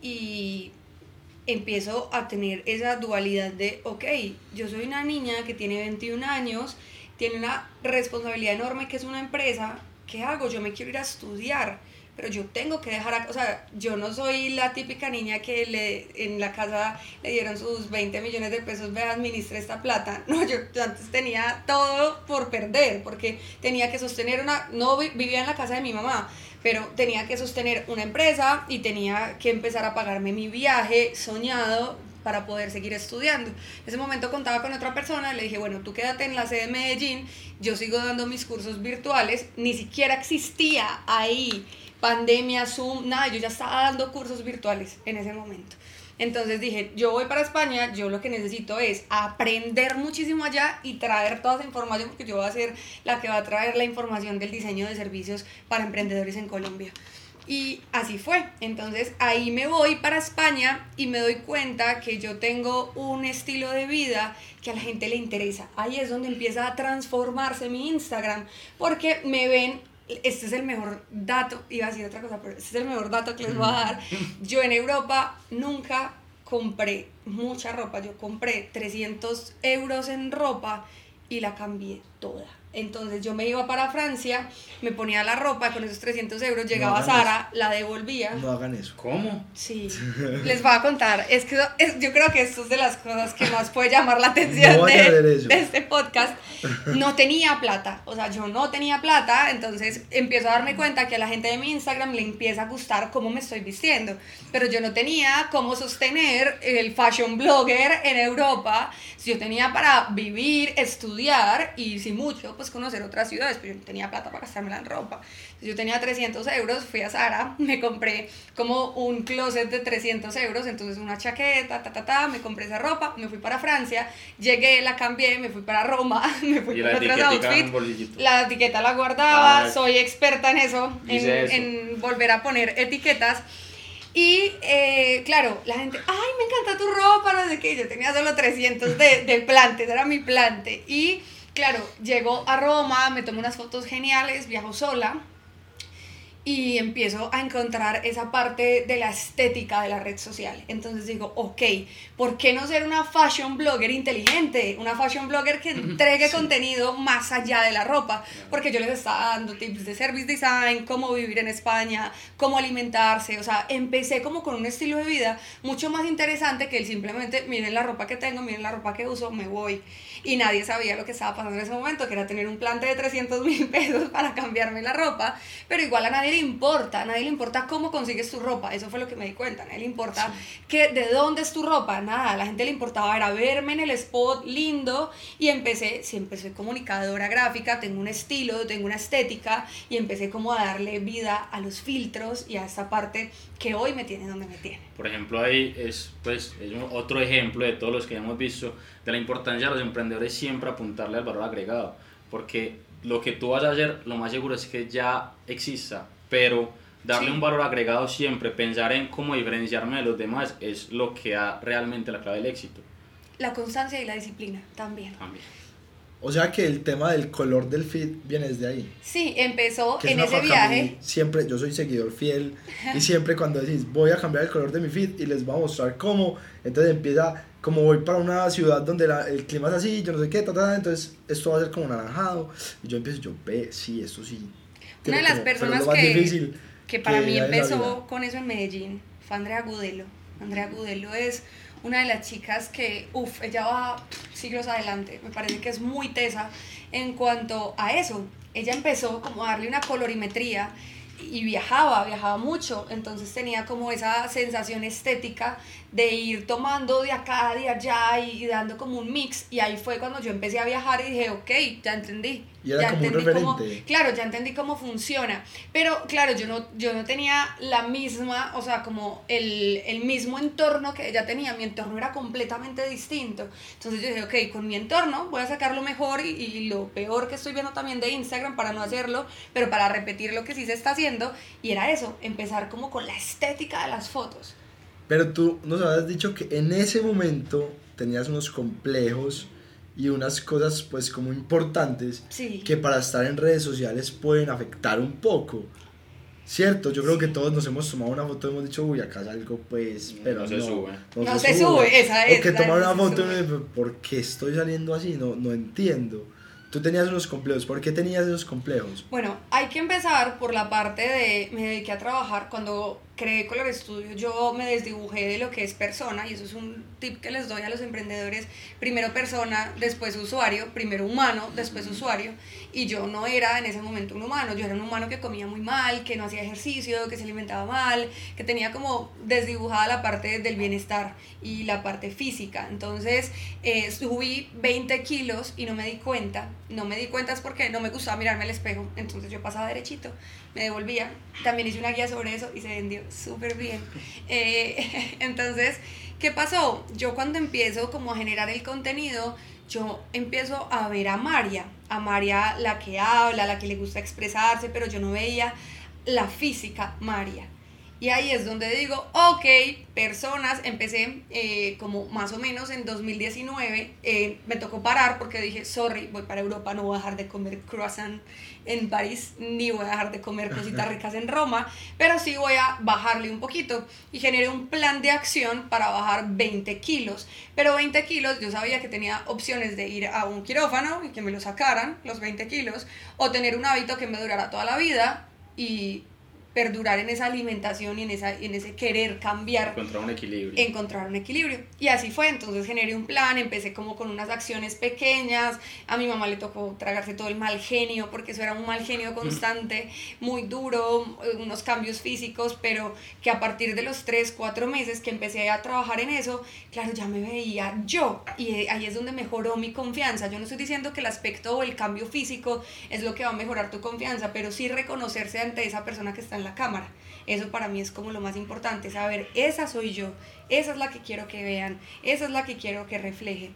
y empiezo a tener esa dualidad de, ok, yo soy una niña que tiene 21 años, tiene una responsabilidad enorme que es una empresa, ¿qué hago? Yo me quiero ir a estudiar, pero yo tengo que dejar, o sea, yo no soy la típica niña que le, en la casa le dieron sus 20 millones de pesos, ve, administre esta plata. [laughs] No, yo, yo antes tenía todo por perder, porque tenía que sostener una, no vivía en la casa de mi mamá, pero tenía que sostener una empresa y tenía que empezar a pagarme mi viaje soñado para poder seguir estudiando. En ese momento contaba con otra persona, le dije, bueno, tú quédate en la sede de Medellín, yo sigo dando mis cursos virtuales, ni siquiera existía ahí pandemia, Zoom, nada, yo ya estaba dando cursos virtuales en ese momento. Entonces dije, yo voy para España, yo lo que necesito es aprender muchísimo allá y traer toda esa información, porque yo voy a ser la que va a traer la información del diseño de servicios para emprendedores en Colombia. Y así fue. Entonces ahí me voy para España y me doy cuenta que yo tengo un estilo de vida que a la gente le interesa. Ahí es donde empieza a transformarse mi Instagram porque me ven este es el mejor dato, iba a decir otra cosa, pero este es el mejor dato que les voy a [laughs] dar. Yo en Europa nunca compré mucha ropa, yo compré 300 euros en ropa y la cambié toda. Entonces yo me iba para Francia, me ponía la ropa con esos 300 euros, llegaba a Sara, la devolvía. No hagan eso. ¿Cómo? Sí, [laughs] les voy a contar. Es que es, yo creo que esto es de las cosas que más puede llamar la atención No de, eso. de este podcast. No tenía plata, o sea, yo no tenía plata, entonces empiezo a darme cuenta que a la gente de mi Instagram le empieza a gustar cómo me estoy vistiendo, pero yo no tenía cómo sostener el fashion blogger en Europa. Si yo tenía para vivir, estudiar y si mucho, pues conocer otras ciudades, pero yo no tenía plata para gastármela en ropa. Yo tenía 300 euros, fui a Sara, [laughs] me compré como un closet de 300 euros, entonces una chaqueta, ta, ta, ta, me compré esa ropa, me fui para Francia, llegué, la cambié, me fui para Roma, [laughs] me fui etiquetica en outfits. La etiqueta la guardaba, Ah, soy experta en eso, en, eso. en volver a poner etiquetas. Y eh, claro, la gente, ay, me encanta tu ropa, no sé qué. Yo tenía solo 300 de, de plantes, era mi plante. Y claro, llego a Roma, me tomo unas fotos geniales, viajo sola y empiezo a encontrar esa parte de la estética de la red social. Entonces digo, ok, ¿por qué no ser una fashion blogger inteligente? Una fashion blogger que entregue contenido más allá de la ropa. Porque yo les estaba dando tips de service design, cómo vivir en España, cómo alimentarse. O sea, empecé como con un estilo de vida mucho más interesante que el simplemente, miren la ropa que tengo, miren la ropa que uso, me voy. Y nadie sabía lo que estaba pasando en ese momento, que era tener un plante de 300 mil [laughs] pesos para cambiarme la ropa. Pero igual a nadie le importa, a nadie le importa cómo consigues tu ropa, eso fue lo que me di cuenta, a nadie le importa que de dónde es tu ropa, nada, a la gente le importaba era verme en el spot lindo y empecé, siempre soy comunicadora gráfica, tengo un estilo, tengo una estética y empecé como a darle vida a los filtros y a esta parte que hoy me tiene donde me tiene. Por ejemplo, ahí es, pues, es otro ejemplo de todos los que hemos visto de la importancia de los emprendedores siempre apuntarle al valor agregado, porque lo que tú vas a hacer, lo más seguro es que ya exista, pero darle un valor agregado siempre, pensar en cómo diferenciarme de los demás, es lo que da realmente la clave del éxito. La constancia y la disciplina también. También. O sea que el tema del color del feed viene desde ahí. Sí, empezó Que es en una ese viaje. siempre, yo soy seguidor fiel y siempre cuando decís voy a cambiar el color de mi feed y les voy a mostrar cómo, entonces empieza como voy para una ciudad donde la- el clima es así, yo no sé qué, ta, ta, ta, entonces esto va a ser como naranjado y yo empiezo, yo ve, sí, esto sí. Una de las como- pero es personas lo más que, difícil que para mí empezó con eso en Medellín fue Andrea Gudelo. Andrea Gudelo es una de las chicas que, uff, ella va siglos adelante. Me parece que es muy tesa en cuanto a eso. Ella empezó como a darle una colorimetría y viajaba, viajaba mucho, entonces tenía como esa sensación estética de ir tomando de acá, de allá y dando como un mix. Y ahí fue cuando yo empecé a viajar y dije, ok, ya entendí. Y era ya como un entendí cómo, claro, ya entendí cómo funciona, pero claro, yo no, yo no tenía la misma, o sea, como el, el mismo entorno que ella tenía, mi entorno era completamente distinto, entonces yo dije, ok, con mi entorno voy a sacar lo mejor y, y lo peor que estoy viendo también de Instagram para no hacerlo, pero para repetir lo que sí se está haciendo, y era eso, empezar como con la estética de las fotos. Pero tú nos habías dicho que en ese momento tenías unos complejos y unas cosas pues como importantes Sí. que para estar en redes sociales pueden afectar un poco. Cierto, yo creo que todos nos hemos tomado una foto y hemos dicho, uy, acá salgo pues, pero No no, se sube. No se sube, esa es, O que la tomar no una se foto y uno dice, ¿por qué estoy saliendo así? No, no entiendo. Tú tenías unos complejos, ¿por qué tenías esos complejos? Bueno, hay que empezar por la parte de me dediqué a trabajar cuando creé Color Studio, yo me desdibujé de lo que es persona y eso es un tip que les doy a los emprendedores, primero persona, después usuario, primero humano, después usuario. Y yo no era en ese momento un humano, yo era un humano que comía muy mal, que no hacía ejercicio, que se alimentaba mal, que tenía como desdibujada la parte del bienestar y la parte física, entonces eh, subí 20 kilos y no me di cuenta, no me di cuenta es porque no me gustaba mirarme al espejo, entonces yo pasaba derechito, me devolvía, también hice una guía sobre eso y se vendió súper bien. Eh, [laughs] entonces, ¿qué pasó? Yo cuando empiezo como a generar el contenido, yo empiezo a ver a María, a María la que habla, la que le gusta expresarse, pero yo no veía la física María. Y ahí es donde digo, ok, personas, empecé eh, como más o menos en 2019, eh, me tocó parar porque dije, sorry, voy para Europa, no voy a dejar de comer croissant en París, ni voy a dejar de comer cositas ricas en Roma, pero sí voy a bajarle un poquito. Y generé un plan de acción para bajar 20 kilos. Pero 20 kilos, yo sabía que tenía opciones de ir a un quirófano y que me lo sacaran, los 20 kilos, o tener un hábito que me durara toda la vida y perdurar en esa alimentación y en, esa, en ese querer cambiar Encontrar un equilibrio. encontrar un equilibrio. Y así fue, entonces generé un plan, empecé como con unas acciones pequeñas, a mi mamá le tocó tragarse todo el mal genio, porque eso era un mal genio constante, muy duro, unos cambios físicos, pero que a partir de los 3, 4 meses que empecé a trabajar en eso, claro, ya me veía yo, y eh, ahí es donde mejoró mi confianza. Yo no estoy diciendo que el aspecto o el cambio físico es lo que va a mejorar tu confianza, pero sí reconocerse ante esa persona que está en la cámara. Eso para mí es como lo más importante, saber, esa soy yo, esa es la que quiero que vean, esa es la que quiero que refleje.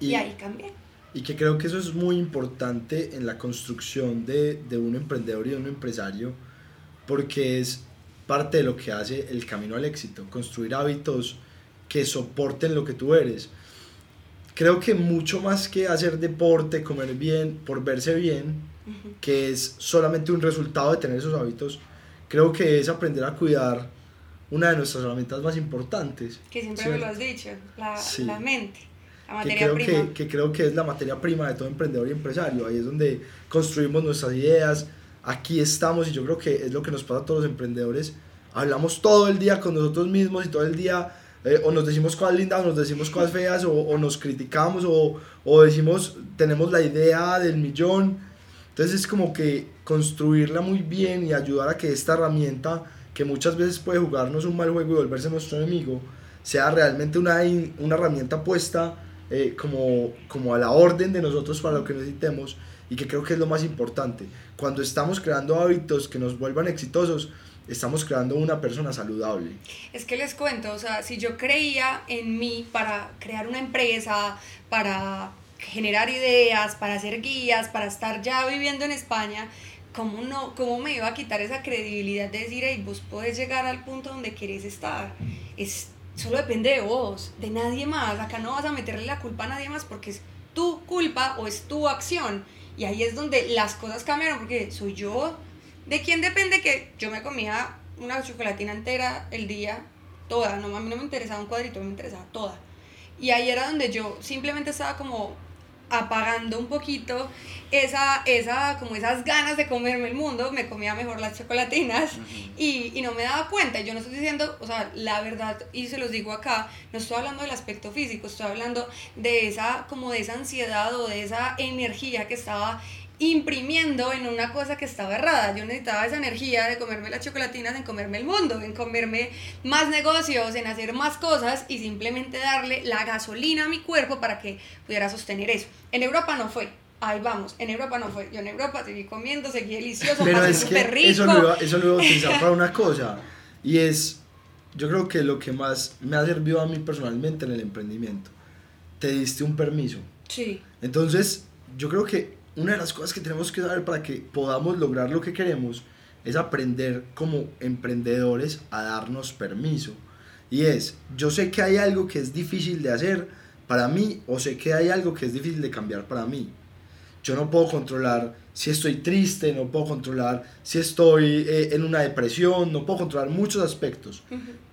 Y, Y, ahí cambié. y que creo que eso es muy importante en la construcción de, de un emprendedor y de un empresario, porque es parte de lo que hace el camino al éxito, construir hábitos que soporten lo que tú eres. Creo que mucho más que hacer deporte, comer bien, por verse bien, Ujú. que es solamente un resultado de tener esos hábitos, creo que es aprender a cuidar una de nuestras herramientas más importantes. Que siempre ¿cierto? me lo has dicho, la, Sí. la mente, la que materia creo prima. que, que creo que es la materia prima de todo emprendedor y empresario. Ahí es donde construimos nuestras ideas. Aquí estamos y yo creo que es lo que nos pasa a todos los emprendedores. Hablamos todo el día con nosotros mismos y todo el día eh, o nos decimos cosas lindas o nos decimos cosas feas o, o nos criticamos o, o decimos tenemos la idea del millón. Entonces es como que construirla muy bien y ayudar a que esta herramienta, que muchas veces puede jugarnos un mal juego y volverse nuestro enemigo, sea realmente una, una herramienta puesta eh, como, como a la orden de nosotros para lo que necesitemos y que creo que es lo más importante. Cuando estamos creando hábitos que nos vuelvan exitosos, estamos creando una persona saludable. Es que les cuento, o sea, si yo creía en mí para crear una empresa, para generar ideas, para hacer guías, para estar ya viviendo en España, ¿cómo, no, cómo me iba a quitar esa credibilidad de decir, hey, vos podés llegar al punto donde querés estar? Es, solo depende de vos, de nadie más. Acá no vas a meterle la culpa a nadie más porque es tu culpa o es tu acción. Y ahí es donde las cosas cambiaron porque soy yo ¿De quién depende que yo me comía una chocolatina entera el día, toda? No, a mí no me interesaba un cuadrito, me interesaba toda. Y ahí era donde yo simplemente estaba como apagando un poquito esa, esa, como esas ganas de comerme el mundo, me comía mejor las chocolatinas y, y, no me daba cuenta. Yo no estoy diciendo, o sea, la verdad, y se los digo acá, no estoy hablando del aspecto físico, estoy hablando de esa, como de esa ansiedad o de esa energía que estaba imprimiendo en una cosa que estaba errada. Yo necesitaba esa energía de comerme las chocolatinas, en comerme el mundo, en comerme más negocios, en hacer más cosas y simplemente darle la gasolina a mi cuerpo para que pudiera sostener eso. En Europa no fue. Ahí vamos, en Europa no fue. Yo en Europa seguí comiendo, seguí delicioso, Pero es que rico. Eso lo, iba, eso lo iba a utilizar para una cosa. Y es, yo creo que lo que más me ha servido a mí personalmente en el emprendimiento. Te diste un permiso. Sí. Entonces, yo creo que una de las cosas que tenemos que saber para que podamos lograr lo que queremos es aprender como emprendedores a darnos permiso. Y es, yo sé que hay algo que es difícil de hacer para mí o sé que hay algo que es difícil de cambiar para mí. Yo no puedo controlar si estoy triste, no puedo controlar si estoy eh, en una depresión, no puedo controlar muchos aspectos,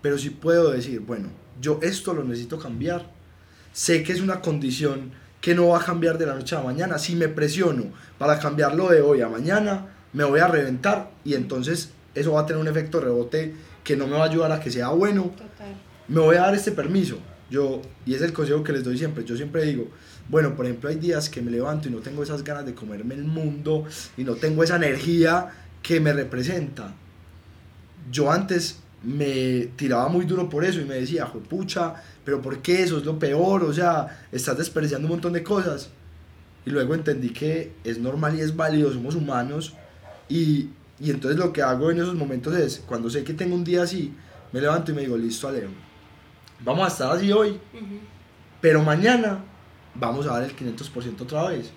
pero sí puedo decir, bueno, yo esto lo necesito cambiar. Sé que es una condición que no va a cambiar de la noche a la mañana. Si me presiono para cambiarlo de hoy a mañana, me voy a reventar y entonces eso va a tener un efecto rebote que no me va a ayudar a que sea bueno. Me voy a dar este permiso. Yo, y es el consejo que les doy siempre, yo siempre digo, bueno, por ejemplo, hay días que me levanto y no tengo esas ganas de comerme el mundo y no tengo esa energía que me representa. Yo antes me tiraba muy duro por eso y me decía, pucha, pero ¿por qué eso es lo peor? O sea, estás desperdiciando un montón de cosas. Y luego entendí que es normal y es válido, somos humanos. Y, y entonces lo que hago en esos momentos es, cuando sé que tengo un día así, me levanto y me digo, listo, Alejo, vamos a estar así hoy, pero mañana vamos a dar el 500% otra vez.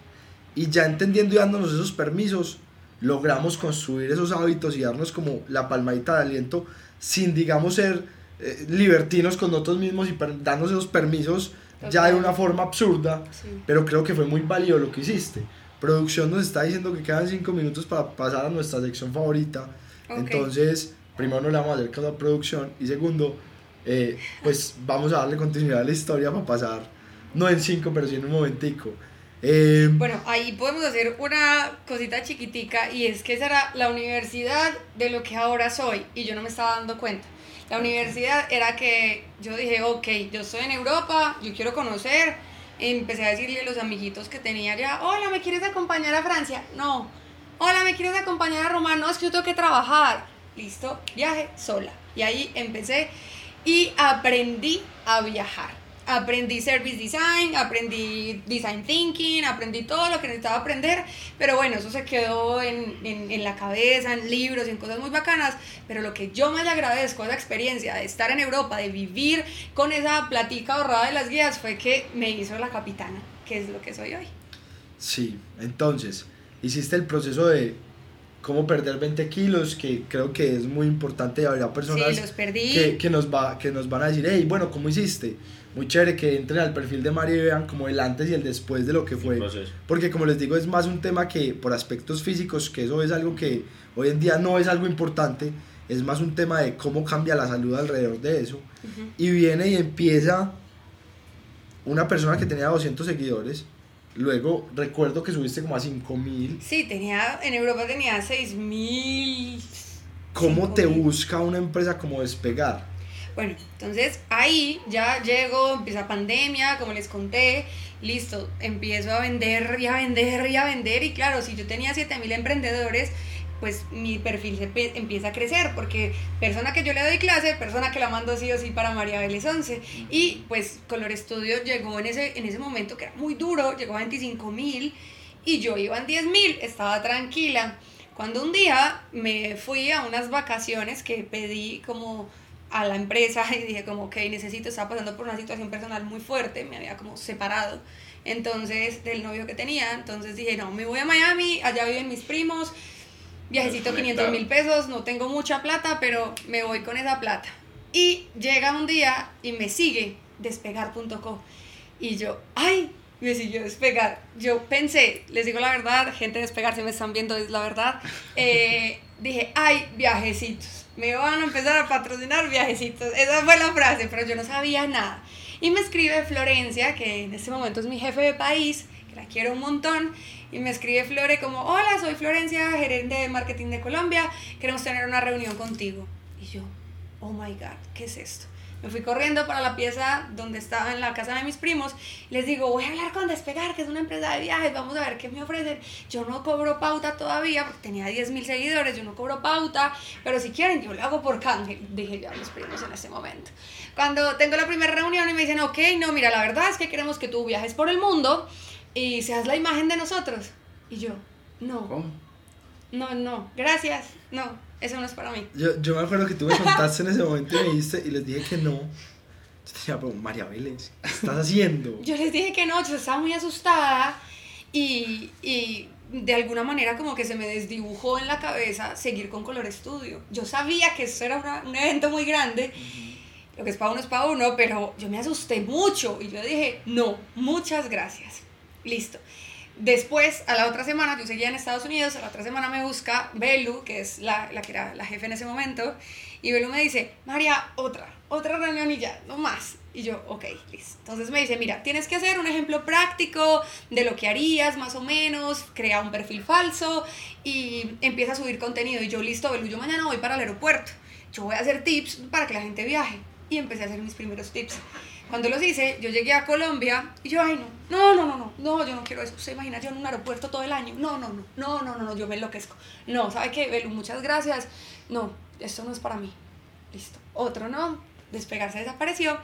Y ya entendiendo y dándonos esos permisos, logramos construir esos hábitos y darnos como la palmadita de aliento sin, digamos, ser eh, libertinos con nosotros mismos y darnos esos permisos ya de una forma absurda, pero creo que fue muy válido lo que hiciste. Producción nos está diciendo que quedan 5 minutos para pasar a nuestra sección favorita. Entonces, primero no le vamos a hacer caso a producción y segundo, eh, pues vamos a darle continuidad a la historia para pasar, no en 5, pero sí en un momentico. Eh, bueno, ahí podemos hacer una cosita chiquitica y es que esa era la universidad de lo que ahora soy y yo no me estaba dando cuenta. La universidad era que yo dije, ok, yo estoy en Europa, yo quiero conocer. Empecé a decirle a los amiguitos que tenía allá, hola, ¿me quieres acompañar a Francia? No. Hola, ¿me quieres acompañar a Roma? No, es que yo tengo que trabajar. Listo, viaje sola. Y ahí empecé y aprendí a viajar aprendí service design, aprendí design thinking, aprendí todo lo que necesitaba aprender, pero bueno, eso se quedó en, en, en, la cabeza, en libros, en cosas muy bacanas, pero lo que yo más le agradezco a esa experiencia de estar en Europa, de vivir con esa platica ahorrada de las guías, fue que me hizo la capitana, que es lo que soy hoy. Sí, entonces, hiciste el proceso de cómo perder 20 kilos, que creo que es muy importante, habrá personas Que, que, nos va, que nos van a decir, hey, bueno, ¿cómo hiciste? Muy chévere que entren al perfil de Mario y vean como el antes y el después de lo que fue. Porque como les digo, es más un tema que por aspectos físicos, que eso es algo que hoy en día no es algo importante, es más un tema de cómo cambia la salud alrededor de eso. Y viene y empieza una persona que tenía 200 seguidores. Luego recuerdo que subiste como a 5000. Sí, tenía, en Europa tenía 6000. ¿Cómo te busca una empresa como despegar? Bueno, entonces ahí ya llego, empieza pandemia, como les conté, listo, empiezo a vender y a vender y a vender y claro, si yo tenía 7000 emprendedores, pues mi perfil se empieza a crecer, porque persona que yo le doy clase, persona que la mando sí o sí para María Vélez 11. Y pues Color Estudio llegó en ese, en ese momento que era muy duro, llegó a 25 mil y yo iba en 10 mil, estaba tranquila. Cuando un día me fui a unas vacaciones que pedí como a la empresa [laughs] y dije como, ok, necesito, estaba pasando por una situación personal muy fuerte, me había como separado entonces del novio que tenía, entonces dije, no, me voy a Miami, allá viven mis primos, viajecito 500 mil pesos, no tengo mucha plata, pero me voy con esa plata. Y llega un día y me sigue despegar.co. Y yo, ay, me siguió despegar. Yo pensé, les digo la verdad, gente de despegar, si me están viendo, es la verdad. Eh, [laughs] dije, ay, viajecitos. Me van a empezar a patrocinar viajecitos. Esa fue la frase, pero yo no sabía nada. Y me escribe Florencia, que en este momento es mi jefe de país, que la quiero un montón y me escribe Flore como, hola, soy Florencia, gerente de marketing de Colombia, queremos tener una reunión contigo. Y yo, oh my god, ¿qué es esto? Me fui corriendo para la pieza donde estaba en la casa de mis primos. Les digo, voy a hablar con Despegar, que es una empresa de viajes, vamos a ver qué me ofrecen. Yo no cobro pauta todavía, porque tenía 10 mil seguidores, yo no cobro pauta, pero si quieren, yo lo hago por canje, dije yo a mis primos en ese momento. Cuando tengo la primera reunión y me dicen, ok, no, mira, la verdad es que queremos que tú viajes por el mundo y seas la imagen de nosotros. Y yo, no. ¿Cómo? No, no, gracias, no, eso no es para mí. Yo, yo me acuerdo que tú me contaste en ese momento y me dijiste y les dije que no. Yo te decía, pero María Vélez, ¿qué estás haciendo? yo les dije que no, yo estaba muy asustada y, y de alguna manera como que se me desdibujó en la cabeza seguir con Color Estudio. Yo sabía que eso era un evento muy grande. Lo que es para uno es para uno, pero yo me asusté mucho y yo dije, no, muchas gracias. Listo. Después, a la otra semana, yo seguía en Estados Unidos, a la otra semana me busca Belu, que es la, la que era la jefe en ese momento, y Belu me dice, María, otra, otra reunión y ya, no más. Y yo, ok, listo. Entonces me dice, mira, tienes que hacer un ejemplo práctico de lo que harías, más o menos, crea un perfil falso y empieza a subir contenido. Y yo, listo, Belu, yo mañana voy para el aeropuerto. Yo voy a hacer tips para que la gente viaje. Y empecé a hacer mis primeros tips. Cuando los hice, yo llegué a Colombia y yo, ay, no, no, no, no, no, no, yo no quiero eso. ¿Se imagina yo en un aeropuerto todo el año? No, no, no, no, no, no, no, yo me enloquezco. No, ¿sabe qué? Belu, muchas gracias. No, esto no es para mí. Listo. Otro no, despegarse desapareció.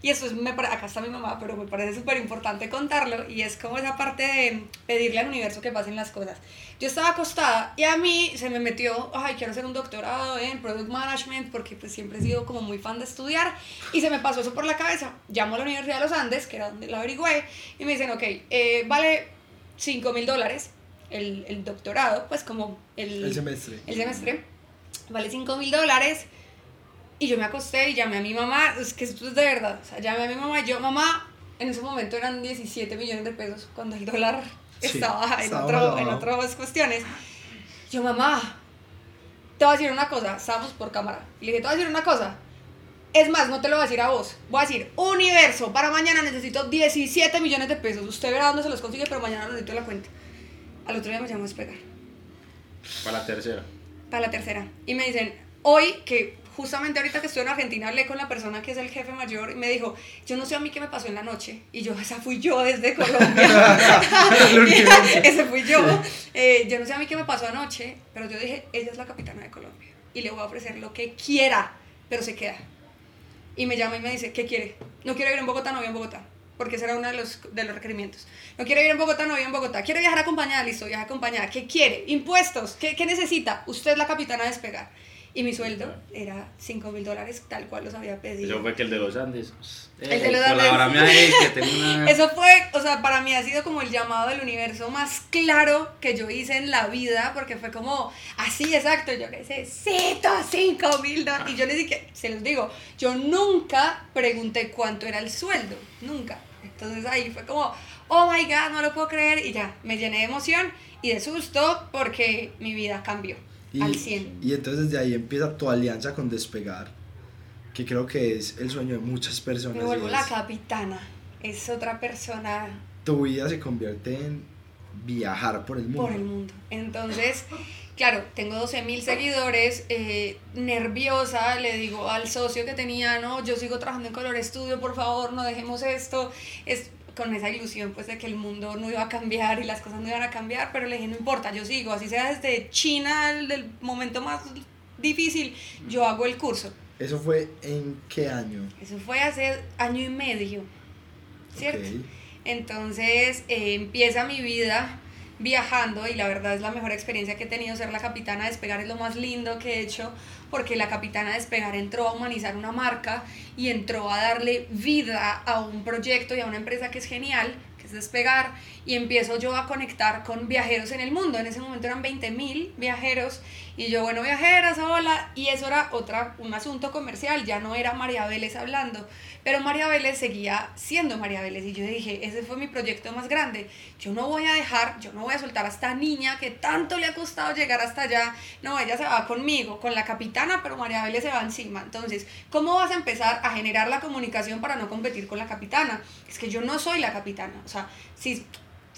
Y eso es, me, acá está mi mamá, pero me parece súper importante contarlo y es como esa parte de pedirle al universo que pasen las cosas. Yo estaba acostada y a mí se me metió, ay, quiero hacer un doctorado en Product Management porque pues siempre he sido como muy fan de estudiar y se me pasó eso por la cabeza. Llamo a la Universidad de los Andes, que era donde la averigüé, y me dicen, ok, eh, vale 5 mil dólares el, el, doctorado, pues como el, el semestre. El semestre, vale 5 mil dólares y yo me acosté y llamé a mi mamá, es que esto es de verdad, o sea, llamé a mi mamá y yo, mamá, en ese momento eran 17 millones de pesos cuando el dólar estaba, en, otro, en otras cuestiones. Yo, mamá, te voy a decir una cosa, estamos por cámara. Le dije, te voy a decir una cosa. Es más, no te lo voy a decir a vos. Voy a decir, universo, para mañana necesito 17 millones de pesos. Usted verá dónde se los consigue, pero mañana lo necesito la cuenta. Al otro día me llamó a despegar. Para la tercera. Para la tercera. Y me dicen, hoy que justamente ahorita que estoy en Argentina hablé con la persona que es el jefe mayor y me dijo, yo no sé a mí qué me pasó en la noche. Y yo, esa fui yo desde Colombia. [laughs] [laughs] Ese fui yo. Eh, yo no sé a mí qué me pasó anoche, pero yo dije, ella es la capitana de Colombia y le voy a ofrecer lo que quiera, pero se queda. Y me llama y me dice, ¿qué quiere? No quiero ir en Bogotá, no voy en Bogotá porque ese era uno de los, de los requerimientos. No quiere ir en Bogotá, no vive en Bogotá. Quiere viajar acompañada, listo, viaja acompañada. ¿Qué quiere? Impuestos, ¿qué, ¿qué, necesita? Usted es la capitana de despegar. Y mi sueldo era 5 mil dólares, tal cual los había pedido. Eso fue que el de los Andes. el de los Andes. [laughs] Eso fue, o sea, para mí ha sido como el llamado del universo más claro que yo hice en la vida, porque fue como, así exacto, yo necesito 5 mil dólares. Y yo les dije, se los digo, yo nunca pregunté cuánto era el sueldo, nunca. Entonces ahí fue como, oh my god, no lo puedo creer. Y ya, me llené de emoción y de susto porque mi vida cambió. Y, al 100. Y entonces desde ahí empieza tu alianza con Despegar, que creo que es el sueño de muchas personas. Me vuelvo la capitana, es otra persona. Tu vida se convierte en viajar por el mundo. Por el mundo. Entonces, claro, tengo 12 mil seguidores, eh, nerviosa, le digo al socio que tenía, no, yo sigo trabajando en Color Studio, por favor, no dejemos esto. Es con esa ilusión pues de que el mundo no iba a cambiar y las cosas no iban a cambiar, pero le dije, no importa, yo sigo, así sea desde China, el del momento más difícil, yo hago el curso. ¿Eso fue en qué año? Eso fue hace año y medio, ¿cierto? Entonces eh, empieza mi vida viajando y la verdad es la mejor experiencia que he tenido ser la capitana de despegar es lo más lindo que he hecho porque la capitana de despegar entró a humanizar una marca y entró a darle vida a un proyecto y a una empresa que es genial que es despegar y empiezo yo a conectar con viajeros en el mundo. En ese momento eran 20 mil viajeros y yo bueno viajeras hola y eso era otra un asunto comercial ya no era María Vélez hablando pero María Vélez seguía siendo María Vélez y yo dije, ese fue mi proyecto más grande. Yo no voy a dejar, yo no voy a soltar a esta niña que tanto le ha costado llegar hasta allá. No, ella se va conmigo, con la capitana, pero María Vélez se va encima. Entonces, ¿cómo vas a empezar a generar la comunicación para no competir con la capitana? Es que yo no soy la capitana. O sea, si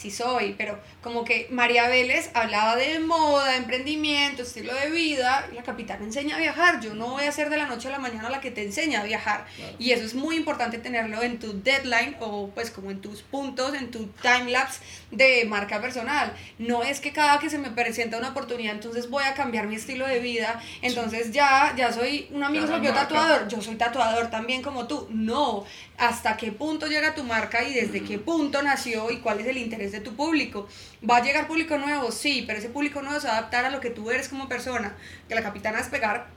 sí soy, pero como que María Vélez hablaba de moda, emprendimiento, estilo de vida, y la capitana enseña a viajar. Yo no voy a ser de la noche a la mañana la que te enseña a viajar. Y eso es muy importante tenerlo en tu deadline o pues como en tus puntos, en tu time lapse de marca personal. No es que cada que se me presenta una oportunidad, entonces voy a cambiar mi estilo de vida, entonces ya, ya soy un amigo se volvió tatuador, yo soy tatuador también como tú. No, hasta qué punto llega tu marca y desde qué punto nació y cuál es el interés de tu público. ¿Va a llegar público nuevo? Sí, pero ese público nuevo se va a adaptar a lo que tú eres como persona. Que la capitana es pegar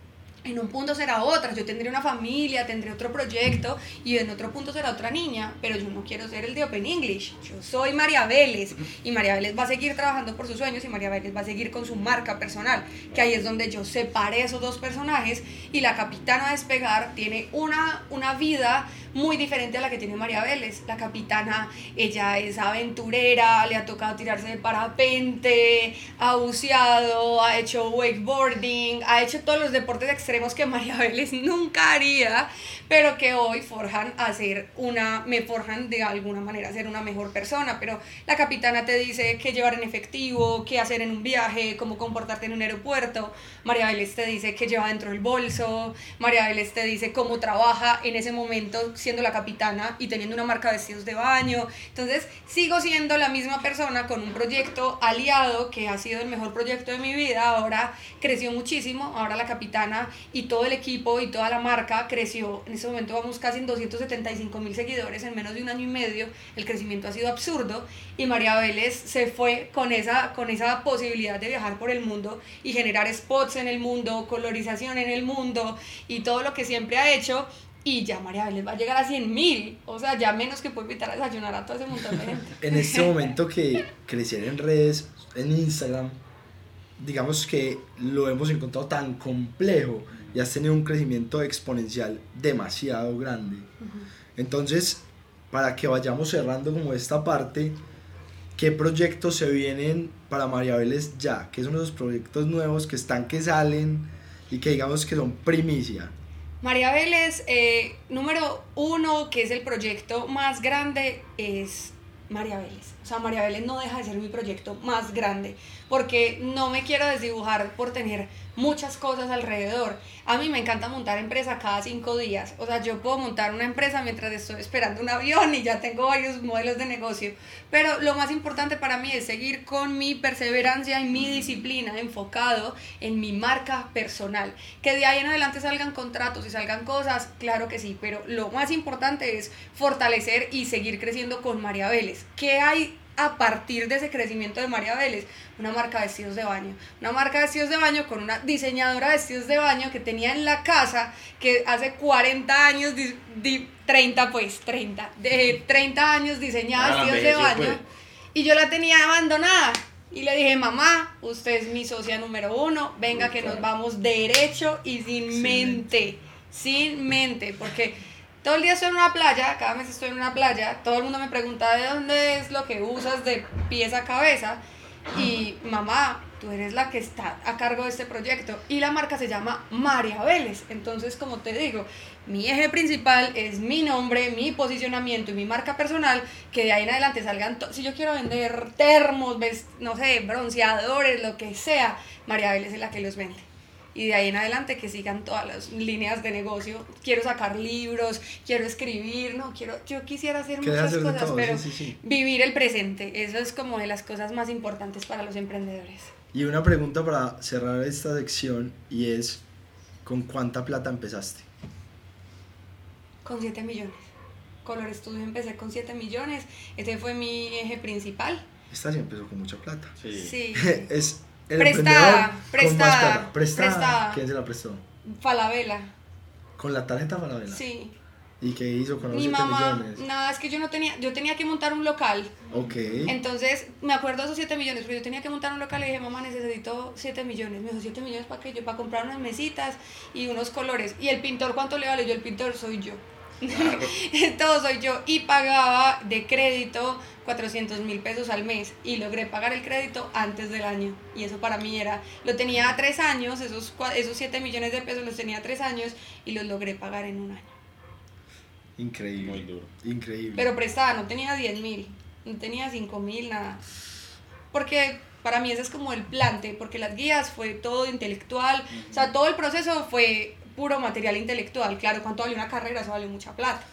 en un punto será otra, yo tendré una familia, tendré otro proyecto y en otro punto será otra niña, pero yo no quiero ser el de Open English, yo soy María Vélez y María Vélez va a seguir trabajando por sus sueños y María Vélez va a seguir con su marca personal, que ahí es donde yo separé esos dos personajes y la capitana despegar tiene una, una vida muy diferente a la que tiene María Vélez. La capitana, ella es aventurera, le ha tocado tirarse de parapente, ha buceado, ha hecho wakeboarding, ha hecho todos los deportes extremos que [laughs] María Vélez nunca haría, pero que hoy forjan a ser una, me forjan de alguna manera a ser una mejor persona. Pero la capitana te dice qué llevar en efectivo, qué hacer en un viaje, cómo comportarte en un aeropuerto. María Vélez te dice qué lleva dentro del bolso. María Vélez te dice cómo trabaja en ese momento siendo la capitana y teniendo una marca de vestidos de baño. Entonces, sigo siendo la misma persona con un proyecto aliado que ha sido el mejor proyecto de mi vida. Ahora creció muchísimo. Ahora la capitana y todo el equipo y toda la marca creció. En este momento vamos casi en 275 mil seguidores en menos de un año y medio. El crecimiento ha sido absurdo. Y María Vélez se fue con esa, con esa posibilidad de viajar por el mundo y generar spots en el mundo, colorización en el mundo y todo lo que siempre ha hecho y ya María Vélez va a llegar a 100 mil. O sea, ya menos que puede invitar a desayunar a todo ese montón de gente. en este [laughs] momento que crecer en redes, en Instagram, digamos que lo hemos encontrado tan complejo y has tenido un crecimiento exponencial demasiado grande. Entonces, para que vayamos cerrando como esta parte, ¿qué proyectos se vienen para María Vélez ya? ¿Qué son esos proyectos nuevos que están, que salen y que digamos que son primicia? María Vélez, eh, número uno, que es el proyecto más grande, es María Vélez. O sea, María Vélez no deja de ser mi proyecto más grande, porque no me quiero desdibujar por tener muchas cosas alrededor. A mí me encanta montar empresa cada cinco días. O sea, yo puedo montar una empresa mientras estoy esperando un avión y ya tengo varios modelos de negocio. Pero lo más importante para mí es seguir con mi perseverancia y mi disciplina enfocado en mi marca personal. Que de ahí en adelante salgan contratos y salgan cosas, claro que sí. Pero lo más importante es fortalecer y seguir creciendo con María Vélez. ¿Qué hay a partir de ese crecimiento de María Vélez, una marca de vestidos de baño. Una marca de vestidos de baño con una diseñadora de vestidos de baño que tenía en la casa que hace 40 años, 30 pues, 30, de 30 años diseñaba vestidos de baño. Pues. Y yo la tenía abandonada. Y le dije, mamá, usted es mi socia número uno, venga que nos vamos derecho y sin mente, sin mente, porque todo el día estoy en una playa, cada mes estoy en una playa, todo el mundo me pregunta de dónde es lo que usas de pies a cabeza y mamá, tú eres la que está a cargo de este proyecto y la marca se llama María Vélez. Entonces, como te digo, mi eje principal es mi nombre, mi posicionamiento y mi marca personal, que de ahí en adelante salgan, si yo quiero vender termos, no sé, bronceadores, lo que sea, María Vélez es la que los vende y de ahí en adelante que sigan todas las líneas de negocio. Quiero sacar libros, quiero escribir, no, quiero, yo quisiera hacer muchas cosas, pero vivir el presente, eso es como de las cosas más importantes para los emprendedores. Y una pregunta para cerrar esta sección y es, ¿con cuánta plata empezaste? Con 7 millones. Color Estudio empecé con 7 millones, ese fue mi eje principal. Esta sí empezó con mucha plata. Sí. sí. [laughs] es prestada, prestada, prestada. ¿Quién se la prestó? Falabella. ¿Con la tarjeta Falabella? Sí. ¿Y qué hizo con los Mi 7 mamá, millones? Nada, es que yo no tenía, yo tenía que montar un local. Ok. Entonces, me acuerdo de esos 7 millones, pero yo tenía que montar un local y dije, mamá, necesito 7 millones. Me dijo, 7 millones para qué? Yo para comprar unas mesitas y unos colores. ¿Y el pintor cuánto le vale? Yo, el pintor soy yo. [laughs] Todo soy yo. Y pagaba de crédito 400 mil pesos al mes y logré pagar el crédito antes del año. Y eso para mí era, lo tenía a tres años, esos, esos 7 millones de pesos los tenía a tres años y los logré pagar en un año. Increíble. Muy duro. Increíble. Pero prestada, no tenía 10 mil, no tenía 5 mil, nada. Porque para mí ese es como el plante, porque las guías fue todo intelectual, o sea, todo el proceso fue puro material intelectual. Claro, ¿cuánto vale una carrera? Eso vale mucha plata.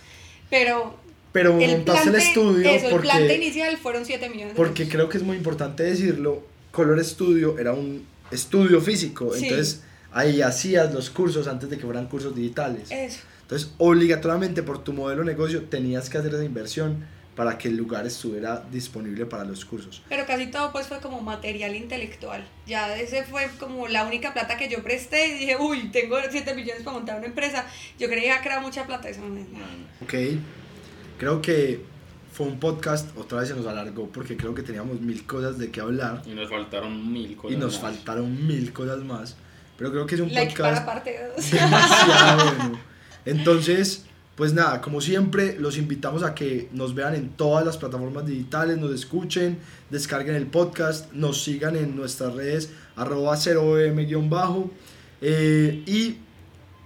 Pero pero montaste el estudio eso, porque, el plante inicial fueron 7 millones de Porque creo que es muy importante decirlo, Color Studio era un estudio físico, entonces ahí hacías los cursos antes de que fueran cursos digitales. Eso. Entonces, obligatoriamente por tu modelo de negocio tenías que hacer esa inversión para que el lugar estuviera disponible para los cursos. Pero casi todo pues fue como material intelectual. Ya ese fue como la única plata que yo presté y dije, uy, tengo 7 millones para montar una empresa. Yo creía que era mucha plata, eso no es nada. Ok, creo que fue un podcast, otra vez se nos alargó porque creo que teníamos mil cosas de qué hablar. Y nos faltaron mil cosas Y nos más. faltaron mil cosas más. Pero creo que es un like podcast para parte dos. demasiado [laughs] bueno. Entonces, pues nada, como siempre, los invitamos a que nos vean en todas las plataformas digitales, nos escuchen, descarguen el podcast, nos sigan en nuestras redes arroba 0m-bajo eh, y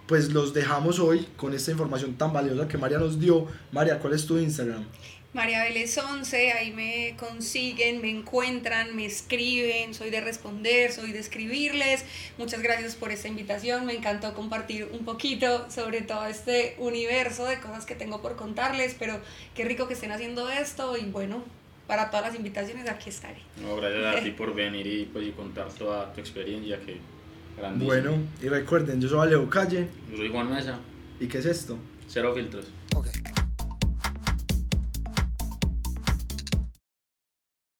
pues los dejamos hoy con esta información tan valiosa que María nos dio. María, ¿cuál es tu Instagram? María Vélez 11, ahí me consiguen, me encuentran, me escriben, soy de responder, soy de escribirles. Muchas gracias por esta invitación, me encantó compartir un poquito sobre todo este universo de cosas que tengo por contarles, pero qué rico que estén haciendo esto y bueno, para todas las invitaciones aquí estaré. No, gracias a ti [laughs] por venir y, pues, y contar toda tu experiencia, que grandísimo. Bueno, y recuerden, yo soy Alejo Calle. Yo soy Juan Mesa, ¿Y qué es esto? cero filtros. Ok.